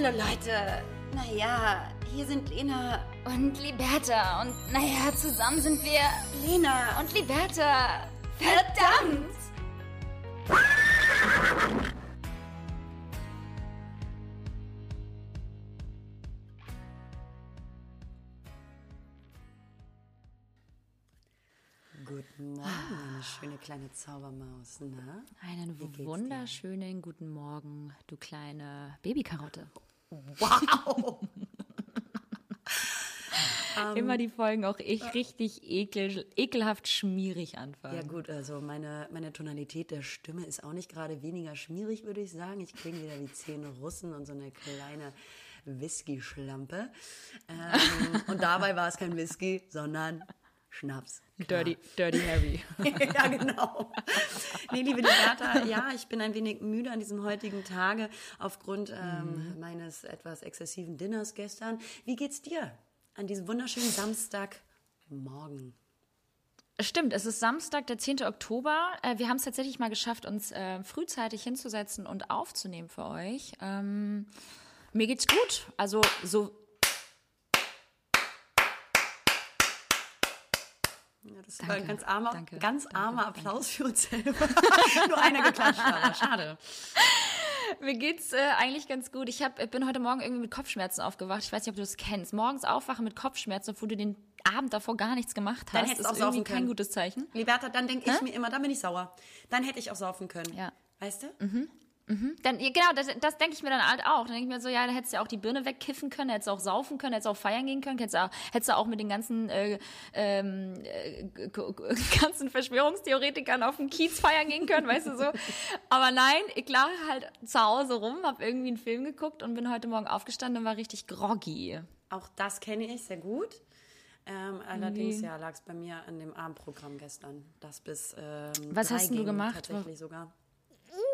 Hallo Leute. Naja, hier sind Lena Und Liberta. Und naja, zusammen sind wir Lena und Liberta. Verdammt! Guten Morgen, meine schöne kleine Zaubermaus. Na? Einen wunderschönen guten Morgen, du kleine Babykarotte. Wow! Immer die Folgen auch ich richtig ekel, ekelhaft schmierig anfangen. Ja gut, also meine, meine Tonalität der Stimme ist auch nicht gerade weniger schmierig, würde ich sagen. Ich klinge wieder wie zehn Russen und so eine kleine Whisky-Schlampe. Ähm, und dabei war es kein Whisky, sondern Schnaps. Klar. Dirty, dirty Harry. ja, genau. Nee, liebe Liberta, ja, ich bin ein wenig müde an diesem heutigen Tage aufgrund ähm, meines etwas exzessiven Dinners gestern. Wie geht's dir an diesem wunderschönen Samstagmorgen? Stimmt, es ist Samstag, der 10. Oktober. Äh, Wir haben es tatsächlich mal geschafft, uns äh, frühzeitig hinzusetzen und aufzunehmen für euch. Ähm, mir geht's gut. Also so Ja, das war Danke, ein ganz armer, danke, ganz danke, armer. Applaus für uns selber. Nur einer geklatscht, aber schade. Mir geht's äh, eigentlich ganz gut. Ich hab, bin heute Morgen irgendwie mit Kopfschmerzen aufgewacht. Ich weiß nicht, ob du das kennst. Morgens aufwachen mit Kopfschmerzen, obwohl du den Abend davor gar nichts gemacht hast, Dann hättest ist auch irgendwie kein können. gutes Zeichen. Liberta, dann denke ich mir immer, dann bin ich sauer. Dann hätte ich auch saufen können. Ja. Weißt du? Dann, ja, genau, das, das denke ich mir dann halt auch. Dann denke ich mir so, ja, da hättest du ja auch die Birne wegkiffen können, hättest du auch saufen können, hättest du auch feiern gehen können, hättest du auch, hättest du auch mit den ganzen, äh, ähm, äh, ganzen Verschwörungstheoretikern auf dem Kiez feiern gehen können, weißt du so. Aber nein, ich lag halt zu Hause rum, habe irgendwie einen Film geguckt und bin heute Morgen aufgestanden und war richtig groggy. Auch das kenne ich sehr gut. Ähm, allerdings ja, lag es bei mir an dem Abendprogramm gestern. Das bis ähm, Was hast du gemacht? Tatsächlich sogar.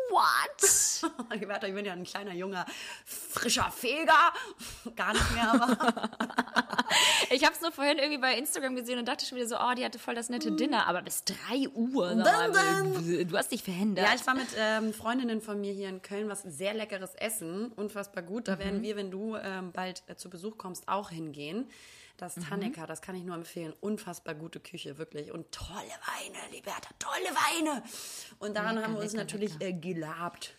What? Ich bin ja ein kleiner, junger, frischer Feger. Gar nicht mehr, aber Ich habe es nur vorhin irgendwie bei Instagram gesehen und dachte schon wieder so, oh, die hatte voll das nette Dinner, aber bis drei Uhr. mal, Du hast dich verhindert. Ja, ich war mit ähm, Freundinnen von mir hier in Köln, was sehr leckeres Essen, unfassbar gut. Da werden wir, wenn du ähm, bald äh, zu Besuch kommst, auch hingehen. Das Taneka, das kann ich nur empfehlen. Unfassbar gute Küche, wirklich. Und tolle Weine, Liberta, tolle Weine. Und daran Lecker, haben wir uns lecker, natürlich äh, gelabt.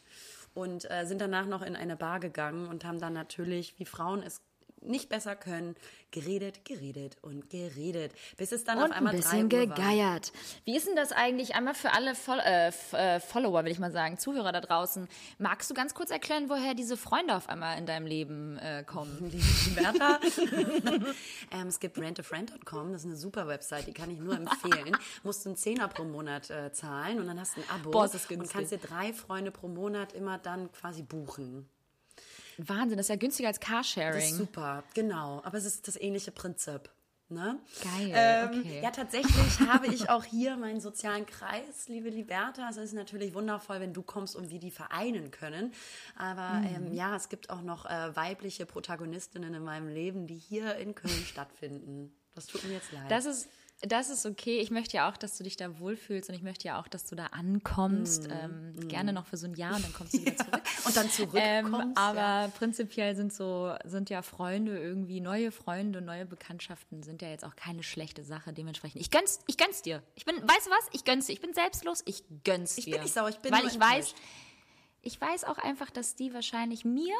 Und äh, sind danach noch in eine Bar gegangen und haben dann natürlich, wie Frauen es nicht besser können, geredet, geredet und geredet. Bis es dann und auf einmal ein bisschen drei Uhr war. gegeiert. Wie ist denn das eigentlich einmal für alle Fol äh, äh, Follower, will ich mal sagen, Zuhörer da draußen? Magst du ganz kurz erklären, woher diese Freunde auf einmal in deinem Leben äh, kommen? Bertha. ähm, es gibt rentafriend.com, das ist eine super Website, die kann ich nur empfehlen. Musst du einen Zehner pro Monat äh, zahlen und dann hast du ein Abo Boah, und kannst dir drei Freunde pro Monat immer dann quasi buchen. Wahnsinn, das ist ja günstiger als Das Carsharing. ist super, genau. Aber es ist das ähnliche Prinzip. Ne? Geil, Ähm, okay. Ja, tatsächlich habe ich auch hier meinen sozialen Kreis, liebe Liberta. Es ist natürlich wundervoll, wenn du kommst und wir die vereinen können. Aber Mhm. ähm, ja, es gibt auch noch äh, weibliche Protagonistinnen in meinem Leben, die hier in Köln stattfinden. Das tut mir jetzt leid. Das ist, das ist okay. Ich möchte ja auch, dass du dich da wohlfühlst und ich möchte ja auch, dass du da ankommst. Ähm, Gerne noch für so ein Jahr und dann kommst du wieder zurück. und dann zurückkommst. Ähm, aber ja. prinzipiell sind so, sind ja Freunde irgendwie, neue Freunde, neue Bekanntschaften sind ja jetzt auch keine schlechte Sache. Dementsprechend, ich gönn's, ich gönn's dir. Ich bin, weißt du was? Ich gönn's dir. Ich bin selbstlos, ich gönn's Ich dir. bin nicht sauer, ich bin Weil ich weiß, ich weiß auch einfach, dass die wahrscheinlich mir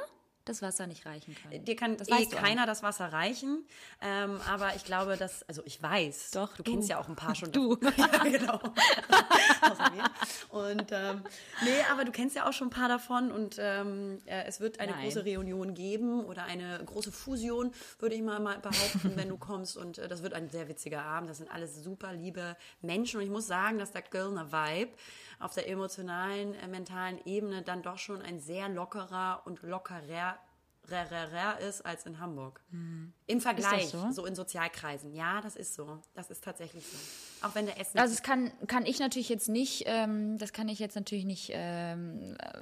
das Wasser nicht reichen können. Dir kann das eh keiner das Wasser reichen. Ähm, aber ich glaube, dass, also ich weiß. Doch, Du du. kennst ja auch ein paar schon. Du. ja, genau. Und ähm, nee, aber du kennst ja auch schon ein paar davon. Und ähm, äh, es wird eine Nein. große Reunion geben oder eine große Fusion, würde ich mal, mal behaupten, wenn du kommst. Und äh, das wird ein sehr witziger Abend. Das sind alles super liebe Menschen. Und ich muss sagen, dass der Kölner Vibe auf der emotionalen, äh, mentalen Ebene dann doch schon ein sehr lockerer und lockerer rarer ist als in Hamburg. Im Vergleich, so? so? in Sozialkreisen. Ja, das ist so. Das ist tatsächlich so. Auch wenn der Essen. Also es kann, kann ich natürlich jetzt nicht, ähm, das kann ich jetzt natürlich nicht ähm, äh,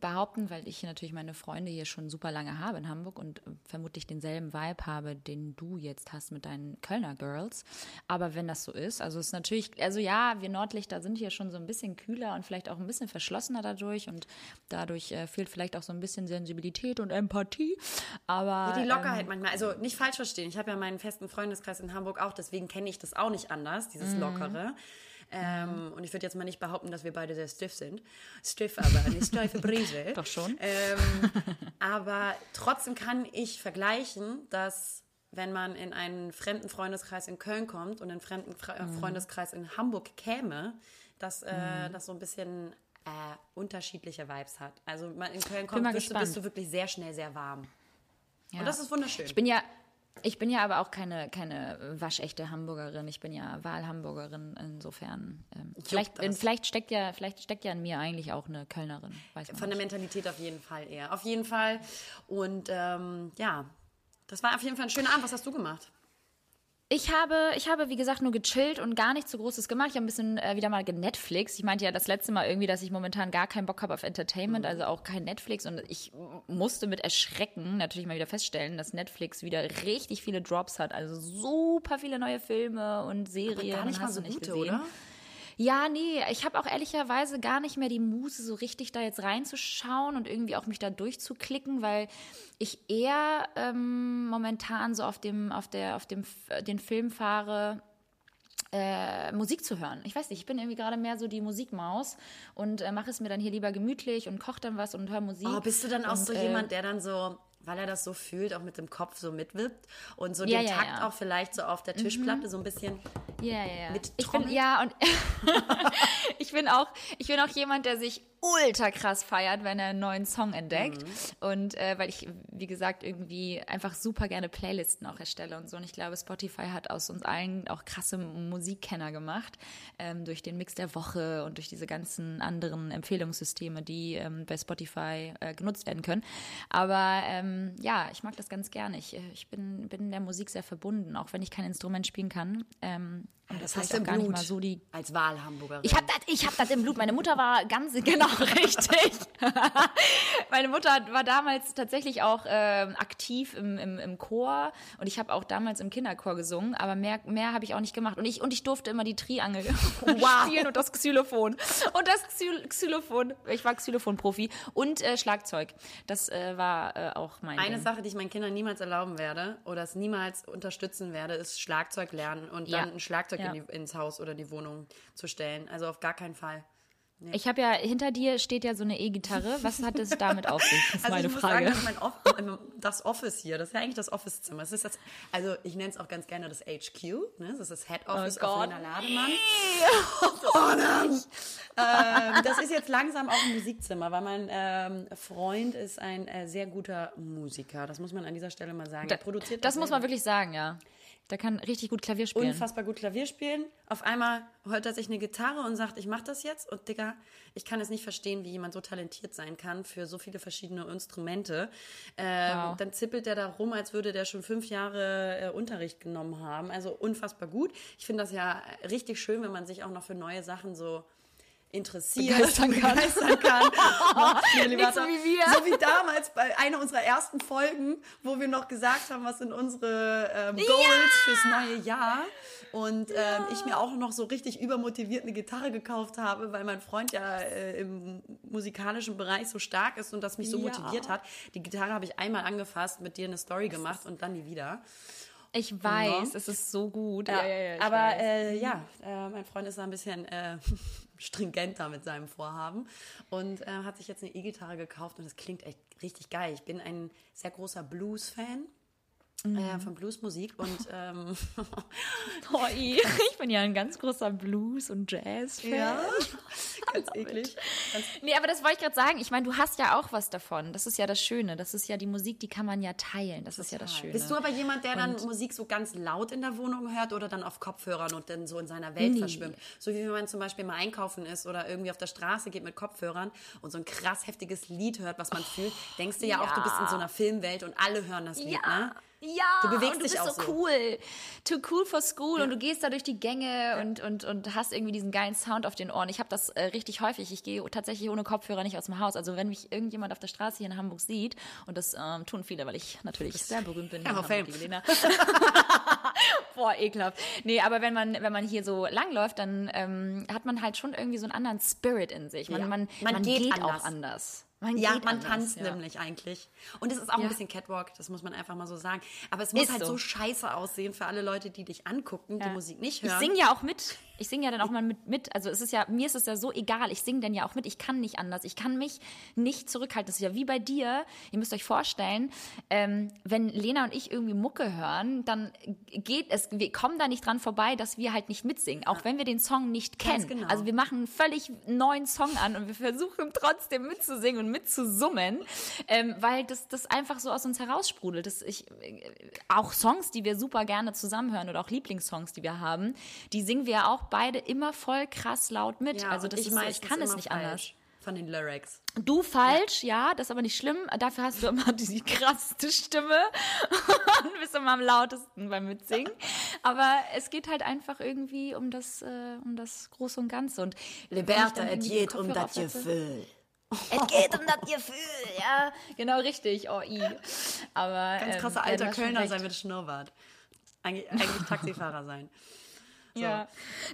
behaupten, weil ich natürlich meine Freunde hier schon super lange habe in Hamburg und vermutlich denselben Vibe habe, den du jetzt hast mit deinen Kölner Girls. Aber wenn das so ist, also es ist natürlich, also ja, wir Nordlichter sind hier schon so ein bisschen kühler und vielleicht auch ein bisschen verschlossener dadurch und dadurch äh, fehlt vielleicht auch so ein bisschen Sensibilität und Empathie. Aber ja, die Lockerheit ähm, manchmal, also nicht falsch verstehen. Ich habe ja meinen festen Freundeskreis in Hamburg auch, deswegen kenne ich das auch nicht anders, dieses mhm. Ähm, mhm. Und ich würde jetzt mal nicht behaupten, dass wir beide sehr stiff sind. Stiff, aber eine steife Brise. Doch schon. Ähm, aber trotzdem kann ich vergleichen, dass wenn man in einen fremden Freundeskreis in Köln kommt und einen fremden Fre mhm. Freundeskreis in Hamburg käme, dass äh, mhm. das so ein bisschen äh, unterschiedliche Vibes hat. Also in Köln kommt, bist du, bist du wirklich sehr schnell sehr warm. Ja. Und das ist wunderschön. Ich bin ja, ich bin ja aber auch keine, keine waschechte Hamburgerin. Ich bin ja Wahlhamburgerin. Insofern. Ähm, vielleicht, vielleicht, steckt ja, vielleicht steckt ja in mir eigentlich auch eine Kölnerin. Von der Mentalität auf jeden Fall eher. Auf jeden Fall. Und ähm, ja, das war auf jeden Fall ein schöner Abend. Was hast du gemacht? Ich habe, ich habe, wie gesagt, nur gechillt und gar nichts so Großes gemacht. Ich habe ein bisschen äh, wieder mal genetflix. Ich meinte ja das letzte Mal irgendwie, dass ich momentan gar keinen Bock habe auf Entertainment, mhm. also auch kein Netflix. Und ich musste mit Erschrecken natürlich mal wieder feststellen, dass Netflix wieder richtig viele Drops hat. Also super viele neue Filme und Serien. Aber gar nicht mal so gute, oder? Ja, nee, ich habe auch ehrlicherweise gar nicht mehr die Muße, so richtig da jetzt reinzuschauen und irgendwie auch mich da durchzuklicken, weil ich eher ähm, momentan so auf dem, auf der, auf dem, den Film fahre, äh, Musik zu hören. Ich weiß nicht, ich bin irgendwie gerade mehr so die Musikmaus und äh, mache es mir dann hier lieber gemütlich und koche dann was und höre Musik. Oh, bist du dann auch und, so äh, jemand, der dann so weil er das so fühlt, auch mit dem Kopf so mitwippt und so ja, den ja, Takt ja. auch vielleicht so auf der Tischplatte mhm. so ein bisschen ja, ja, mit bin, Ja, und ich bin auch, ich bin auch jemand, der sich ultra krass feiert, wenn er einen neuen Song entdeckt. Mhm. Und äh, weil ich, wie gesagt, irgendwie einfach super gerne Playlisten auch erstelle und so. Und ich glaube, Spotify hat aus uns allen auch krasse Musikkenner gemacht, ähm, durch den Mix der Woche und durch diese ganzen anderen Empfehlungssysteme, die ähm, bei Spotify äh, genutzt werden können. Aber ähm, ja, ich mag das ganz gerne. Ich, äh, ich bin, bin der Musik sehr verbunden, auch wenn ich kein Instrument spielen kann. Ähm, das, das heißt auch gar Blut, nicht mal so die. Als Wahlhamburgerin. Ich habe das, ich hab das im Blut. Meine Mutter war ganz genau richtig. Meine Mutter war damals tatsächlich auch ähm, aktiv im, im, im Chor und ich habe auch damals im Kinderchor gesungen, aber mehr, mehr habe ich auch nicht gemacht. Und ich, und ich durfte immer die Triangel wow. spielen und das Xylophon. Und das Xylophon, ich war Xylophon-Profi und äh, Schlagzeug. Das äh, war äh, auch mein Eine Ding. Sache, die ich meinen Kindern niemals erlauben werde oder es niemals unterstützen werde, ist Schlagzeug lernen und dann ja. ein Schlagzeug ja. in die, ins Haus oder die Wohnung zu stellen. Also auf gar keinen Fall. Nee. Ich habe ja, hinter dir steht ja so eine E-Gitarre. Was hat es damit auf sich? Das ist also meine ich Frage. Muss sagen, Off das Office hier, das ist ja eigentlich das Office-Zimmer. Das das, also ich nenne es auch ganz gerne das HQ. Ne? Das ist das Head oh Office oh auf Lena Lademann. Oh, ähm, das ist jetzt langsam auch ein Musikzimmer, weil mein ähm, Freund ist ein äh, sehr guter Musiker. Das muss man an dieser Stelle mal sagen. Da, das muss man wirklich sagen, ja. Der kann richtig gut Klavier spielen. Unfassbar gut Klavier spielen. Auf einmal hört er sich eine Gitarre und sagt, ich mache das jetzt. Und Digga, ich kann es nicht verstehen, wie jemand so talentiert sein kann für so viele verschiedene Instrumente. Ähm, wow. Dann zippelt der da rum, als würde der schon fünf Jahre äh, Unterricht genommen haben. Also unfassbar gut. Ich finde das ja richtig schön, wenn man sich auch noch für neue Sachen so interessiert, begeistern kann. Begeistern kann. Nicht so wie wir. So wie damals bei einer unserer ersten Folgen, wo wir noch gesagt haben, was sind unsere ähm, Goals ja! fürs neue Jahr. Und ja. ähm, ich mir auch noch so richtig übermotiviert eine Gitarre gekauft habe, weil mein Freund ja äh, im musikalischen Bereich so stark ist und das mich so ja. motiviert hat. Die Gitarre habe ich einmal angefasst, mit dir eine Story gemacht und dann nie wieder. Ich weiß, es ist so gut. Ja, ja, ja, aber äh, ja, äh, mein Freund ist da ein bisschen äh, stringenter mit seinem Vorhaben und äh, hat sich jetzt eine E-Gitarre gekauft und das klingt echt richtig geil. Ich bin ein sehr großer Blues-Fan. Mhm. Äh, von Bluesmusik und ähm, oh, ich bin ja ein ganz großer Blues- und Jazz-Fan. Ja, ganz eklig. Ganz nee, aber das wollte ich gerade sagen. Ich meine, du hast ja auch was davon. Das ist ja das Schöne. Das ist ja die Musik, die kann man ja teilen. Das Total. ist ja das Schöne. Bist du aber jemand, der dann und Musik so ganz laut in der Wohnung hört oder dann auf Kopfhörern und dann so in seiner Welt nee. verschwimmt? So wie wenn man zum Beispiel mal einkaufen ist oder irgendwie auf der Straße geht mit Kopfhörern und so ein krass heftiges Lied hört, was man oh, fühlt, denkst du ja, ja, auch, du bist in so einer Filmwelt und alle hören das Lied, ja. ne? Ja, Du bewegst und du dich bist auch so cool. Too cool for school und du gehst da durch die Gänge und, und, und hast irgendwie diesen geilen Sound auf den Ohren. Ich habe das äh, richtig häufig. Ich gehe tatsächlich ohne Kopfhörer nicht aus dem Haus. Also wenn mich irgendjemand auf der Straße hier in Hamburg sieht, und das ähm, tun viele, weil ich natürlich sehr berühmt bin. aber Fame. Boah, ekelhaft. Nee, aber wenn man, wenn man hier so langläuft, dann ähm, hat man halt schon irgendwie so einen anderen Spirit in sich. Man, Ja. man, Man man, geht geht, anders. auch anders. Man Ja, man anders, tanzt ja. nämlich eigentlich. Und es ist auch Ja. ein bisschen Catwalk, das muss man einfach mal so sagen. Aber es muss Ist halt so. scheiße aussehen für alle Leute, die dich angucken, die. Musik nicht Ich hören. singe ja auch mit. Ich singe ja dann auch mal mit, mit. Also es ist ja, mir ist es ja so egal. Ich singe dann ja auch mit. Ich kann nicht anders. Ich kann mich nicht zurückhalten. Das ist ja wie bei dir. Ihr müsst euch vorstellen, ähm, wenn Lena und ich irgendwie Mucke hören, dann geht es, wir kommen da nicht dran vorbei, dass wir halt nicht mitsingen. Auch wenn wir den Song nicht kennen. genau. Also wir machen einen völlig neuen Song an und wir versuchen trotzdem mitzusingen und mitzusummen, ähm, weil das, das einfach so aus uns heraussprudelt. Das ich, äh, auch Songs, die wir super gerne zusammenhören oder auch Lieblingssongs, die wir haben, die singen wir ja auch beide immer voll krass laut mit. ja, also das ist, ich meistens kann es nicht falsch anders. Von den Lyrics. Du falsch, ja. das ist aber nicht schlimm. Dafür hast du immer die krasseste Stimme und bist immer am lautesten beim Mitsingen. Aber es geht halt einfach irgendwie um das, äh, um das Große und Ganze. Und ich Liberta, es geht um das Gefühl. Es geht um das Gefühl, ja. Genau richtig, oh i. Aber Ganz ähm, krasser ja, alter Kölner sein mit Schnurrbart. Eigentlich, eigentlich Taxifahrer sein. Ja.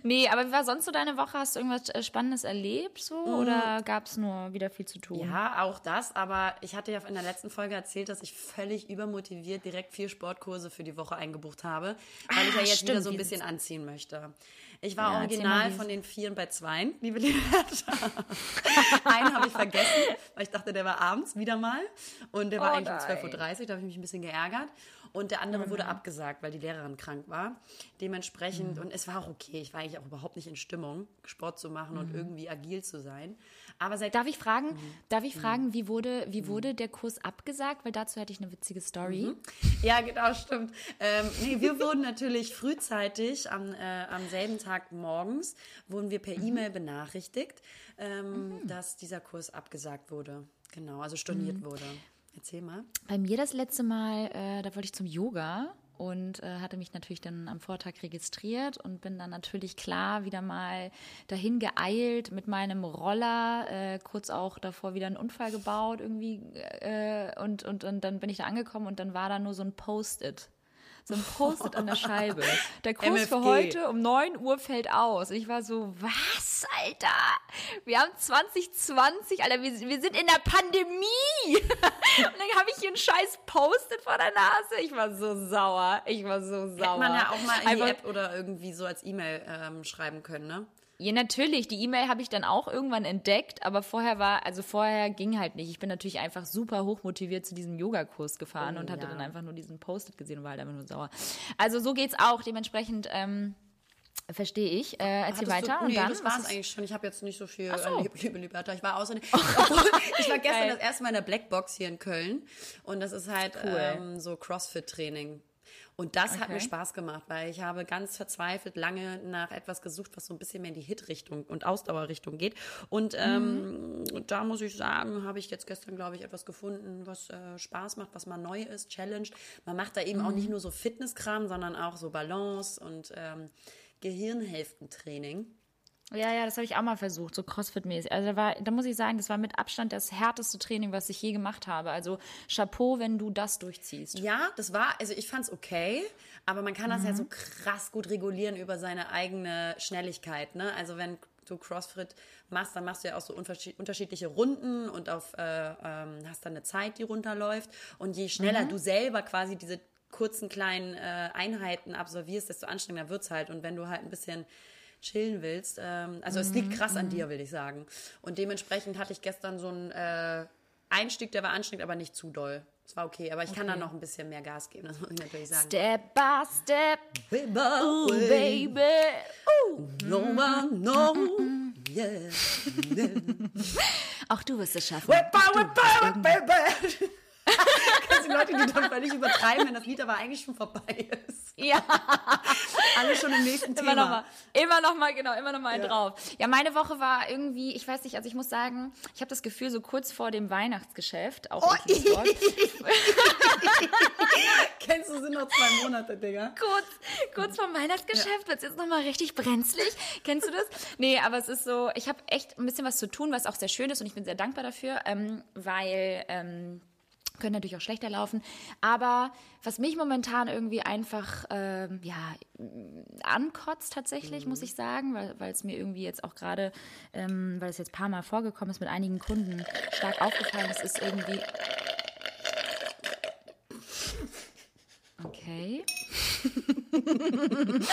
Nee, aber wie war sonst so deine Woche? Hast du irgendwas äh, Spannendes erlebt so? Oder gab es nur wieder viel zu tun? Ja, auch das, aber ich hatte ja in der letzten Folge erzählt, dass ich völlig übermotiviert direkt vier Sportkurse für die Woche eingebucht habe, weil ich ja Ah, jetzt wieder stimmt, so ein bisschen anziehen möchte. Ich war Ja, original von den Vieren bei Zweien, liebe Leonetta. Einen habe ich vergessen, weil ich dachte, der war abends wieder mal und der war Oh eigentlich um nein. 12.30 Uhr, da habe ich mich ein bisschen geärgert. Und der andere Mhm. wurde abgesagt, weil die Lehrerin krank war. Dementsprechend, und es war auch okay, ich war eigentlich auch überhaupt nicht in Stimmung, Sport zu machen Mhm. und irgendwie agil zu sein. Aber seit Darf ich fragen, Mhm. darf ich fragen, wie wurde, wie wurde der Kurs abgesagt? Weil dazu hätte ich eine witzige Story. Ja, genau, stimmt. Ähm, nee, wir wurden natürlich frühzeitig am, äh, am selben Tag morgens, wurden wir per E-Mail benachrichtigt, ähm, dass dieser Kurs abgesagt wurde. Genau, also storniert wurde. Erzähl mal. Bei mir das letzte Mal, äh, da wollte ich zum Yoga und äh, hatte mich natürlich dann am Vortag registriert und bin dann natürlich klar wieder mal dahin geeilt mit meinem Roller, äh, kurz auch davor wieder einen Unfall gebaut irgendwie äh, und, und, und dann bin ich da angekommen und dann war da nur so ein Post-it. So ein Post-it an der Scheibe. Der Kurs für MFG. heute um 9 Uhr fällt aus. Ich war so, was, Alter? Wir haben 2020, Alter, wir, wir sind in der Pandemie. Und dann habe ich hier einen scheiß Post-it vor der Nase. Ich war so sauer. Ich war so sauer. Hätte man ja auch mal in die Einfach- App oder irgendwie so als E-Mail ähm, schreiben können, ne? Ja, natürlich. Die E-Mail habe ich dann auch irgendwann entdeckt, aber vorher war, also vorher ging halt nicht. Ich bin natürlich einfach super hochmotiviert zu diesem Yogakurs gefahren Oh, und hatte ja. dann einfach nur diesen Post-it gesehen und war halt einfach nur sauer. Also so geht's auch. Dementsprechend ähm, verstehe ich. Äh, erzähl Hattest weiter Du, und nee, dann. das was war es ist- eigentlich schon. Ich habe jetzt nicht so viel, Ach so. äh, liebe, liebe Liberta. Ich war außerdem, obwohl, ich war gestern Geil. das erste Mal in der Blackbox hier in Köln und das ist halt Cool. ähm, so Crossfit-Training. Und das hat Okay. mir Spaß gemacht, weil ich habe ganz verzweifelt lange nach etwas gesucht, was so ein bisschen mehr in die Hit-Richtung und Ausdauerrichtung geht. Und ähm, und da muss ich sagen, habe ich jetzt gestern, glaube ich, etwas gefunden, was äh, Spaß macht, was mal neu ist, challenged. Man macht da eben auch nicht nur so Fitnesskram, sondern auch so Balance und ähm, Gehirnhälftentraining. Ja, ja, das habe ich auch mal versucht, so Crossfit-mäßig. Also da, war, da muss ich sagen, das war mit Abstand das härteste Training, was ich je gemacht habe. Also Chapeau, wenn du das durchziehst. Ja, das war, also ich fand's okay, aber man kann das ja so krass gut regulieren über seine eigene Schnelligkeit. Ne? Also wenn du CrossFit machst, dann machst du ja auch so unterschied- unterschiedliche Runden und auf, äh, ähm, hast dann eine Zeit, die runterläuft. Und je schneller du selber quasi diese kurzen kleinen äh, Einheiten absolvierst, desto anstrengender wird's halt. Und wenn du halt ein bisschen chillen willst, ähm, also es liegt krass an dir, will ich sagen. Und dementsprechend hatte ich gestern so einen äh, Einstieg, der war anstrengend, aber nicht zu doll. Es war okay, aber ich kann da noch ein bisschen mehr Gas geben, das muss ich natürlich sagen. Step by step, ooh, baby. Ooh. No one knows. Yeah. Auch du wirst es schaffen. Whip, whip, whip, baby. Die Leute, die dann völlig übertreiben, wenn das Lied aber eigentlich schon vorbei ist? Ja. Alle schon im nächsten Immer Thema. noch mal, immer noch mal, genau, immer noch mal einen drauf. Ja, meine Woche war irgendwie, ich weiß nicht, also ich muss sagen, ich habe das Gefühl, so kurz vor dem Weihnachtsgeschäft, auch Oh, Kennst du, sind noch zwei Monate, Digga. kurz, kurz vor dem Weihnachtsgeschäft wird's jetzt noch mal richtig brenzlig. Kennst du das? Nee, aber es ist so, ich habe echt ein bisschen was zu tun, was auch sehr schön ist und ich bin sehr dankbar dafür, ähm, weil ähm, können natürlich auch schlechter laufen. Aber was mich momentan irgendwie einfach ähm, ja, ankotzt tatsächlich, muss ich sagen, weil weil es mir irgendwie jetzt auch gerade, ähm, weil es jetzt ein paar Mal vorgekommen ist, mit einigen Kunden stark aufgefallen ist, ist irgendwie. Okay.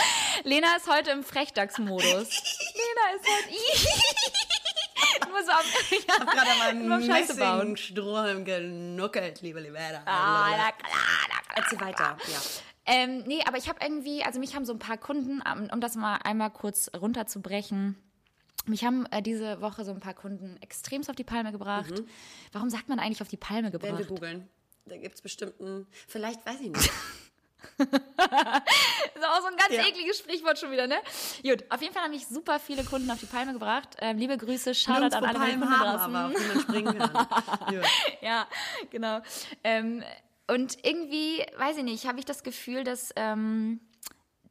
Lena ist heute im Frechdachs-Modus. Lena ist heute. Nur so am, ja, Ich habe gerade mal einen. Messingstrohhalm genuckelt, liebe Libera. Ah, na klar, na klar. Erzähl weiter. Ja. Ähm, nee, aber ich habe irgendwie, also mich haben so ein paar Kunden, um, um das mal einmal kurz runterzubrechen, mich haben äh, diese Woche so ein paar Kunden extremst auf die Palme gebracht. Warum sagt man eigentlich auf die Palme Werden wir gebracht? googeln. Da gibt es bestimmt einen, vielleicht weiß ich nicht. Das ist auch so ein ganz Ja. ekliges Sprichwort schon wieder, ne? Gut, auf jeden Fall haben mich super viele Kunden auf die Palme gebracht. Ähm, liebe Grüße, Shoutout an alle Palmen haben, draußen. aber. Ja. ja, genau. Ähm, und irgendwie, weiß ich nicht, habe ich das Gefühl, dass ähm,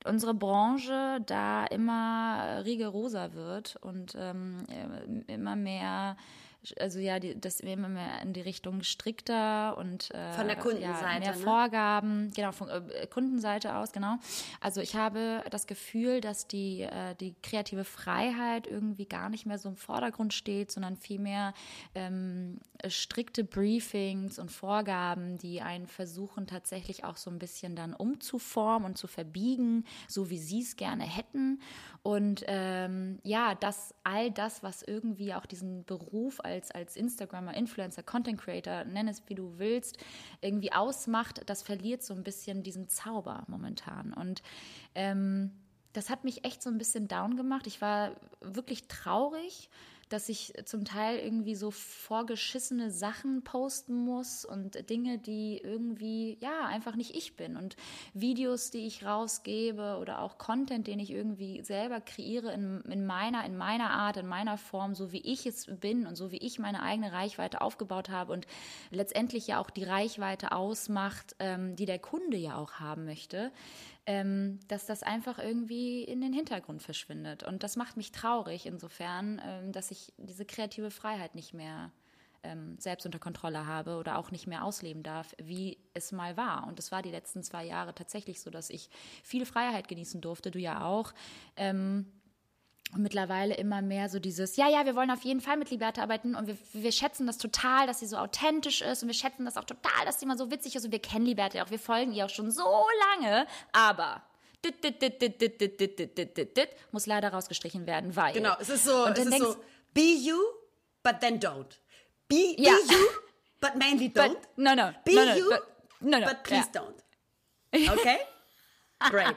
unsere Branche da immer rigoroser wird und ähm, äh, immer mehr, also ja, die, das immer mehr in die Richtung strikter und äh, Von der Kundenseite, ja, mehr ne? Vorgaben, genau, von äh, Kundenseite aus, genau. Also ich habe das Gefühl, dass die, äh, die kreative Freiheit irgendwie gar nicht mehr so im Vordergrund steht, sondern vielmehr ähm, strikte Briefings und Vorgaben, die einen versuchen tatsächlich auch so ein bisschen dann umzuformen und zu verbiegen, so wie sie es gerne hätten. Und ähm, ja, dass all das, was irgendwie auch diesen Beruf als, als Instagrammer, Influencer, Content Creator, nenn es wie du willst, irgendwie ausmacht, das verliert so ein bisschen diesen Zauber momentan. Und ähm, das hat mich echt so ein bisschen down gemacht. Ich war wirklich traurig, dass ich zum Teil irgendwie so vorgeschissene Sachen posten muss und Dinge, die irgendwie, ja, einfach nicht ich bin. Und Videos, die ich rausgebe oder auch Content, den ich irgendwie selber kreiere in, in meiner, in meiner Art, in meiner Form, so wie ich es bin und so wie ich meine eigene Reichweite aufgebaut habe und letztendlich ja auch die Reichweite ausmacht, ähm, die der Kunde ja auch haben möchte ähm, dass das einfach irgendwie in den Hintergrund verschwindet. Und das macht mich traurig insofern, ähm, dass ich diese kreative Freiheit nicht mehr ähm, selbst unter Kontrolle habe oder auch nicht mehr ausleben darf, wie es mal war. Und es war die letzten zwei Jahre tatsächlich so, dass ich viel Freiheit genießen durfte, du ja auch. Ähm, und mittlerweile immer mehr so dieses, ja, ja, wir wollen auf jeden Fall mit Liberta arbeiten und wir, wir schätzen das total, dass sie so authentisch ist und wir schätzen das auch total, dass sie mal so witzig ist und wir kennen Liberta auch, wir folgen ihr auch schon so lange, aber dit, dit, dit, dit, dit, dit, dit, dit, dit, dit, dit, muss leider rausgestrichen werden, weil. Genau, es ist so, es ist denkst, so, be you, but then don't. Be, be ja. you, but mainly don't. But, no, no. Be no, no, you, but, no, no, but please ja. don't. Okay? Great.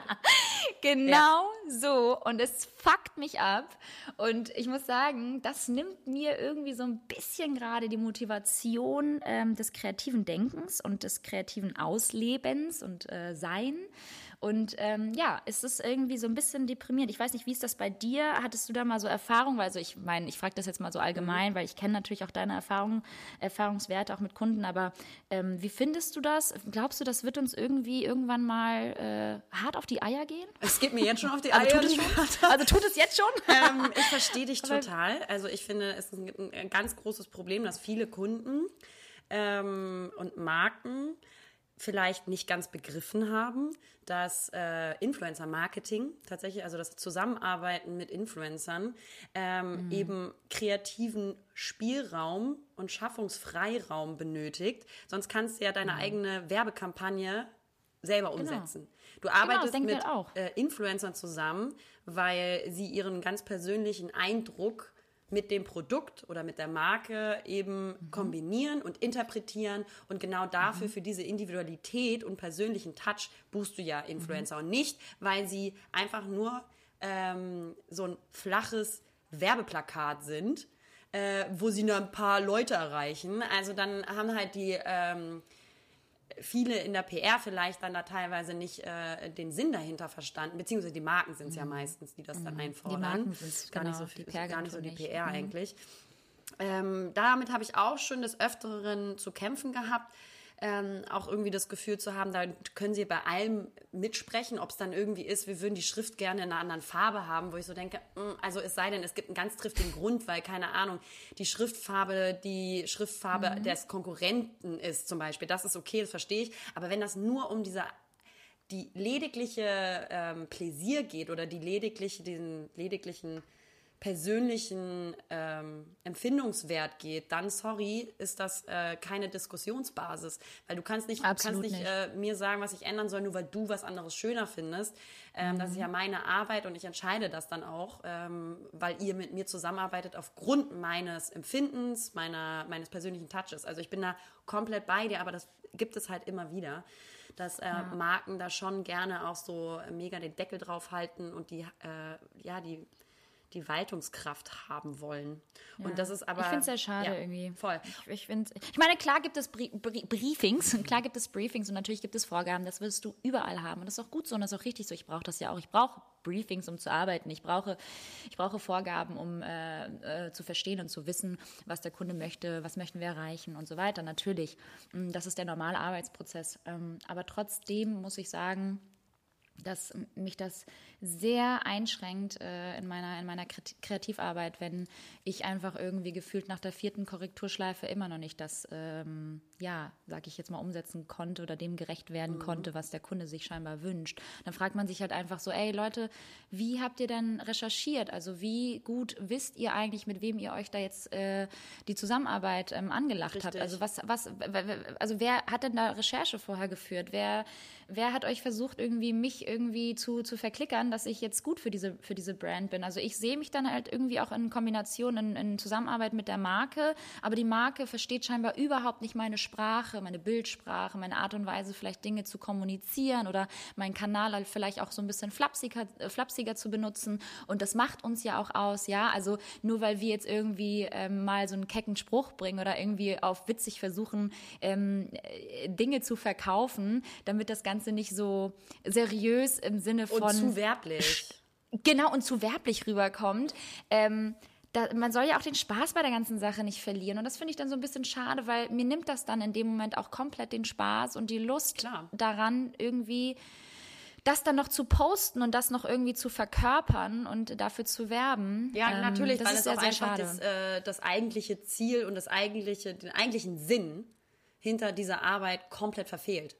genau ja so. Und es fuckt mich ab. Und ich muss sagen, das nimmt mir irgendwie so ein bisschen gerade die Motivation ähm, des kreativen Denkens und des kreativen Auslebens und äh, Sein. Und ähm, ja, es ist irgendwie so ein bisschen deprimierend. Ich weiß nicht, wie ist das bei dir? Hattest du da mal so Erfahrungen? Also ich meine, ich frage das jetzt mal so allgemein, weil ich kenne natürlich auch deine Erfahrungen, Erfahrungswerte auch mit Kunden. Aber ähm, wie findest du das? Glaubst du, das wird uns irgendwie irgendwann mal äh, hart auf die Eier gehen? Es geht mir jetzt schon auf die Also tut es schon? Also tut es jetzt schon? ähm, ich verstehe dich total. Also ich finde, es ist ein, ein ganz großes Problem, dass viele Kunden ähm, und Marken vielleicht nicht ganz begriffen haben, dass äh, Influencer-Marketing tatsächlich, also das Zusammenarbeiten mit Influencern, ähm, eben kreativen Spielraum und Schaffungsfreiraum benötigt. Sonst kannst du ja deine eigene Werbekampagne selber umsetzen. Du arbeitest wir mit auch. äh, Influencern zusammen, weil sie ihren ganz persönlichen Eindruck mit dem Produkt oder mit der Marke eben kombinieren und interpretieren. Und genau dafür, für diese Individualität und persönlichen Touch, buchst du ja Influencer. Und nicht, weil sie einfach nur ähm, so ein flaches Werbeplakat sind, äh, wo sie nur ein paar Leute erreichen. Also dann haben halt die... Ähm, viele in der PR vielleicht dann da teilweise nicht äh, den Sinn dahinter verstanden, beziehungsweise die Marken sind es ja meistens, die das dann einfordern. Die Marken sind gar, genau, nicht so, viel- gar nicht so die PR nicht. Mhm. eigentlich. Ähm, damit habe ich auch schon des Öfteren zu kämpfen gehabt. Ähm, auch irgendwie das Gefühl zu haben, da können sie bei allem mitsprechen, ob es dann irgendwie ist, wir würden die Schrift gerne in einer anderen Farbe haben, wo ich so denke, mm, also es sei denn, es gibt einen ganz triftigen Grund, weil, keine Ahnung, die Schriftfarbe die Schriftfarbe Mhm. des Konkurrenten ist zum Beispiel. Das ist okay, das verstehe ich. Aber wenn das nur um diese die ledigliche ähm, Pläsier geht oder die ledigliche, den lediglichen persönlichen ähm, Empfindungswert geht, dann sorry, ist das äh, keine Diskussionsbasis, weil du kannst nicht, kannst nicht, nicht. Äh, mir sagen, was ich ändern soll, nur weil du was anderes schöner findest. Ähm, Das ist ja meine Arbeit und ich entscheide das dann auch, ähm, weil ihr mit mir zusammenarbeitet aufgrund meines Empfindens, meiner, meines persönlichen Touches. Also ich bin da komplett bei dir, aber das gibt es halt immer wieder, dass äh, Marken da schon gerne auch so mega den Deckel drauf halten und die, äh, ja, die die Waltungskraft haben wollen. Und das ist aber. ich finde es sehr schade ja, irgendwie. Voll. Ich, ich, find's- ich meine, klar gibt es Brie Brie Briefings, klar gibt es Briefings und natürlich gibt es Vorgaben, das wirst du überall haben. Und das ist auch gut so und das ist auch richtig so. Ich brauche das ja auch. Ich brauche Briefings, um zu arbeiten. Ich brauche, ich brauche Vorgaben, um äh, äh, zu verstehen und zu wissen, was der Kunde möchte, was möchten wir erreichen und so weiter. Natürlich, Mm, das ist der normale Arbeitsprozess. Ähm, aber trotzdem muss ich sagen, dass mich das sehr einschränkt äh, in meiner, in meiner Kreat- Kreativarbeit, wenn ich einfach irgendwie gefühlt nach der vierten Korrekturschleife immer noch nicht das, ähm, ja, sag ich jetzt mal, umsetzen konnte oder dem gerecht werden konnte, was der Kunde sich scheinbar wünscht. Dann fragt man sich halt einfach so, ey Leute, wie habt ihr denn recherchiert? Also wie gut wisst ihr eigentlich, mit wem ihr euch da jetzt äh, die Zusammenarbeit ähm, angelacht habt? Richtig. Also was, was, also wer hat denn da Recherche vorher geführt? Wer, wer hat euch versucht, irgendwie mich irgendwie zu, zu verklickern, dass ich jetzt gut für diese, für diese Brand bin? Also ich sehe mich dann halt irgendwie auch in Kombination, in, in Zusammenarbeit mit der Marke, aber die Marke versteht scheinbar überhaupt nicht meine Sprache, meine Bildsprache, meine Art und Weise, vielleicht Dinge zu kommunizieren oder meinen Kanal halt vielleicht auch so ein bisschen flapsiger, äh, flapsiger zu benutzen. Und das macht uns ja auch aus, ja. Also nur weil wir jetzt irgendwie ähm, mal so einen kecken Spruch bringen oder irgendwie auf witzig versuchen, ähm, äh, Dinge zu verkaufen, damit das Ganze nicht so seriös im Sinne von werblich. genau und zu werblich rüberkommt. Ähm, da, man soll ja auch den Spaß bei der ganzen Sache nicht verlieren. Und das finde ich dann so ein bisschen schade, weil mir nimmt das dann in dem Moment auch komplett den Spaß und die Lust Klar. daran, irgendwie das dann noch zu posten und das noch irgendwie zu verkörpern und dafür zu werben. Ja, Ähm, natürlich, das weil ist es sehr, auch sehr einfach schade. das, äh, das eigentliche Ziel und das eigentliche, den eigentlichen Sinn hinter dieser Arbeit komplett verfehlt.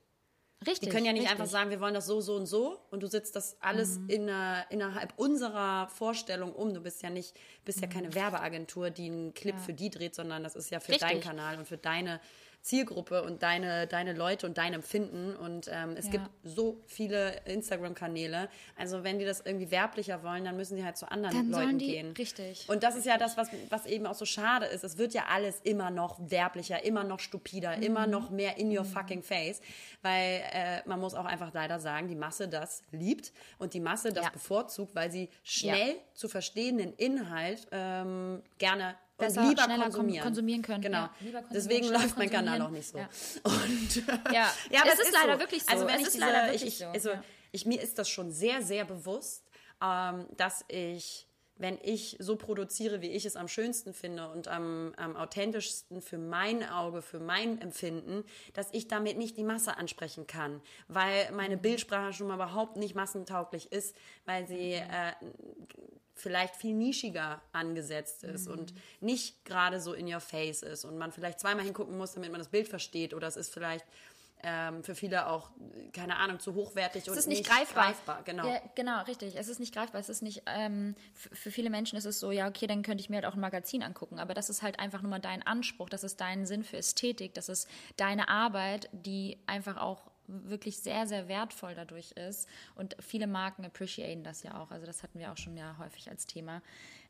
Richtig. Die können ja nicht richtig. einfach sagen, wir wollen das so, so und so und du setzt das alles Mhm. in innerhalb unserer Vorstellung um. Du bist ja nicht, bist ja Mhm. keine Werbeagentur, die einen Clip für die dreht, sondern das ist ja für Richtig. deinen Kanal und für deine Zielgruppe und deine, deine Leute und dein Empfinden. Und ähm, es Ja. gibt so viele Instagram-Kanäle. Also wenn die das irgendwie werblicher wollen, dann müssen sie halt zu anderen Dann Leuten die- gehen. richtig. Und das ist ja das, was, was eben auch so schade ist. Es wird ja alles immer noch werblicher, immer noch stupider, immer Mhm. noch mehr in your fucking face. Weil äh, man muss auch einfach leider sagen, die Masse das liebt und die Masse das Ja. bevorzugt, weil sie schnell zu verstehenden Inhalt ähm, gerne Besser, und lieber konsumieren. konsumieren können. Genau. Ja, konsumieren, Deswegen läuft mein Kanal auch nicht so. Und, Ja. ja, aber Es ist leider wirklich so. Also wenn Es ich ist diese, leider ich, wirklich ich, so, also ja. ich, mir ist das schon sehr, sehr bewusst, ähm, dass ich, wenn ich so produziere, wie ich es am schönsten finde und am, am authentischsten für mein Auge, für mein Empfinden, dass ich damit nicht die Masse ansprechen kann, weil meine Mhm. Bildsprache schon mal überhaupt nicht massentauglich ist, weil sie äh, vielleicht viel nischiger angesetzt ist Mhm. und nicht gerade so in your face ist und man vielleicht zweimal hingucken muss, damit man das Bild versteht oder es ist vielleicht ähm, für viele auch, keine Ahnung, zu hochwertig und Es ist nicht greifbar. Genau. Ja, genau, richtig. Es ist nicht greifbar. Es ist nicht, ähm, für viele Menschen ist es so, ja, okay, dann könnte ich mir halt auch ein Magazin angucken. Aber das ist halt einfach nur mal dein Anspruch, das ist dein Sinn für Ästhetik, das ist deine Arbeit, die einfach auch wirklich sehr, sehr wertvoll dadurch ist. Und viele Marken appreciaten das ja auch. Also das hatten wir auch schon ja häufig als Thema.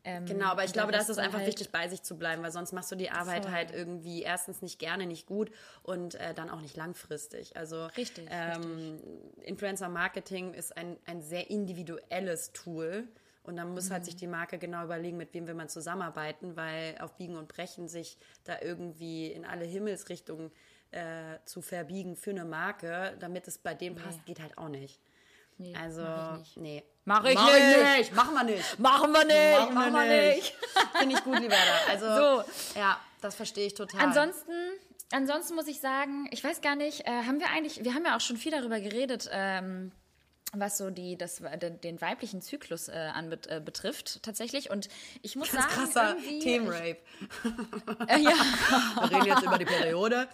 Ähm, Genau, aber ich glaube, da ist es einfach halt- wichtig, bei sich zu bleiben, weil sonst machst du die Arbeit Voll. halt irgendwie erstens nicht gerne, nicht gut und äh, dann auch nicht langfristig. Also Richtig, ähm, Influencer Marketing ist ein, ein sehr individuelles Tool. Und dann muss halt sich die Marke genau überlegen, mit wem will man zusammenarbeiten, weil auf Biegen und Brechen sich da irgendwie in alle Himmelsrichtungen äh, zu verbiegen für eine Marke, damit es bei dem passt, geht halt auch nicht. Nee, Also, mach ich nicht. nee. Mach ich Mach nicht. nicht. Machen wir nicht. Machen wir nicht, Machen wir nicht. Finde ich gut, Liberta. Also, So. ja, das verstehe ich total. Ansonsten, ansonsten muss ich sagen, ich weiß gar nicht, äh, haben wir eigentlich, wir haben ja auch schon viel darüber geredet, ähm, was so die, das, den, den weiblichen Zyklus äh, anbet, äh, betrifft, tatsächlich. Und ich muss Ganz sagen, krasser Themenrape. Äh, ja, Wir reden jetzt über die Periode.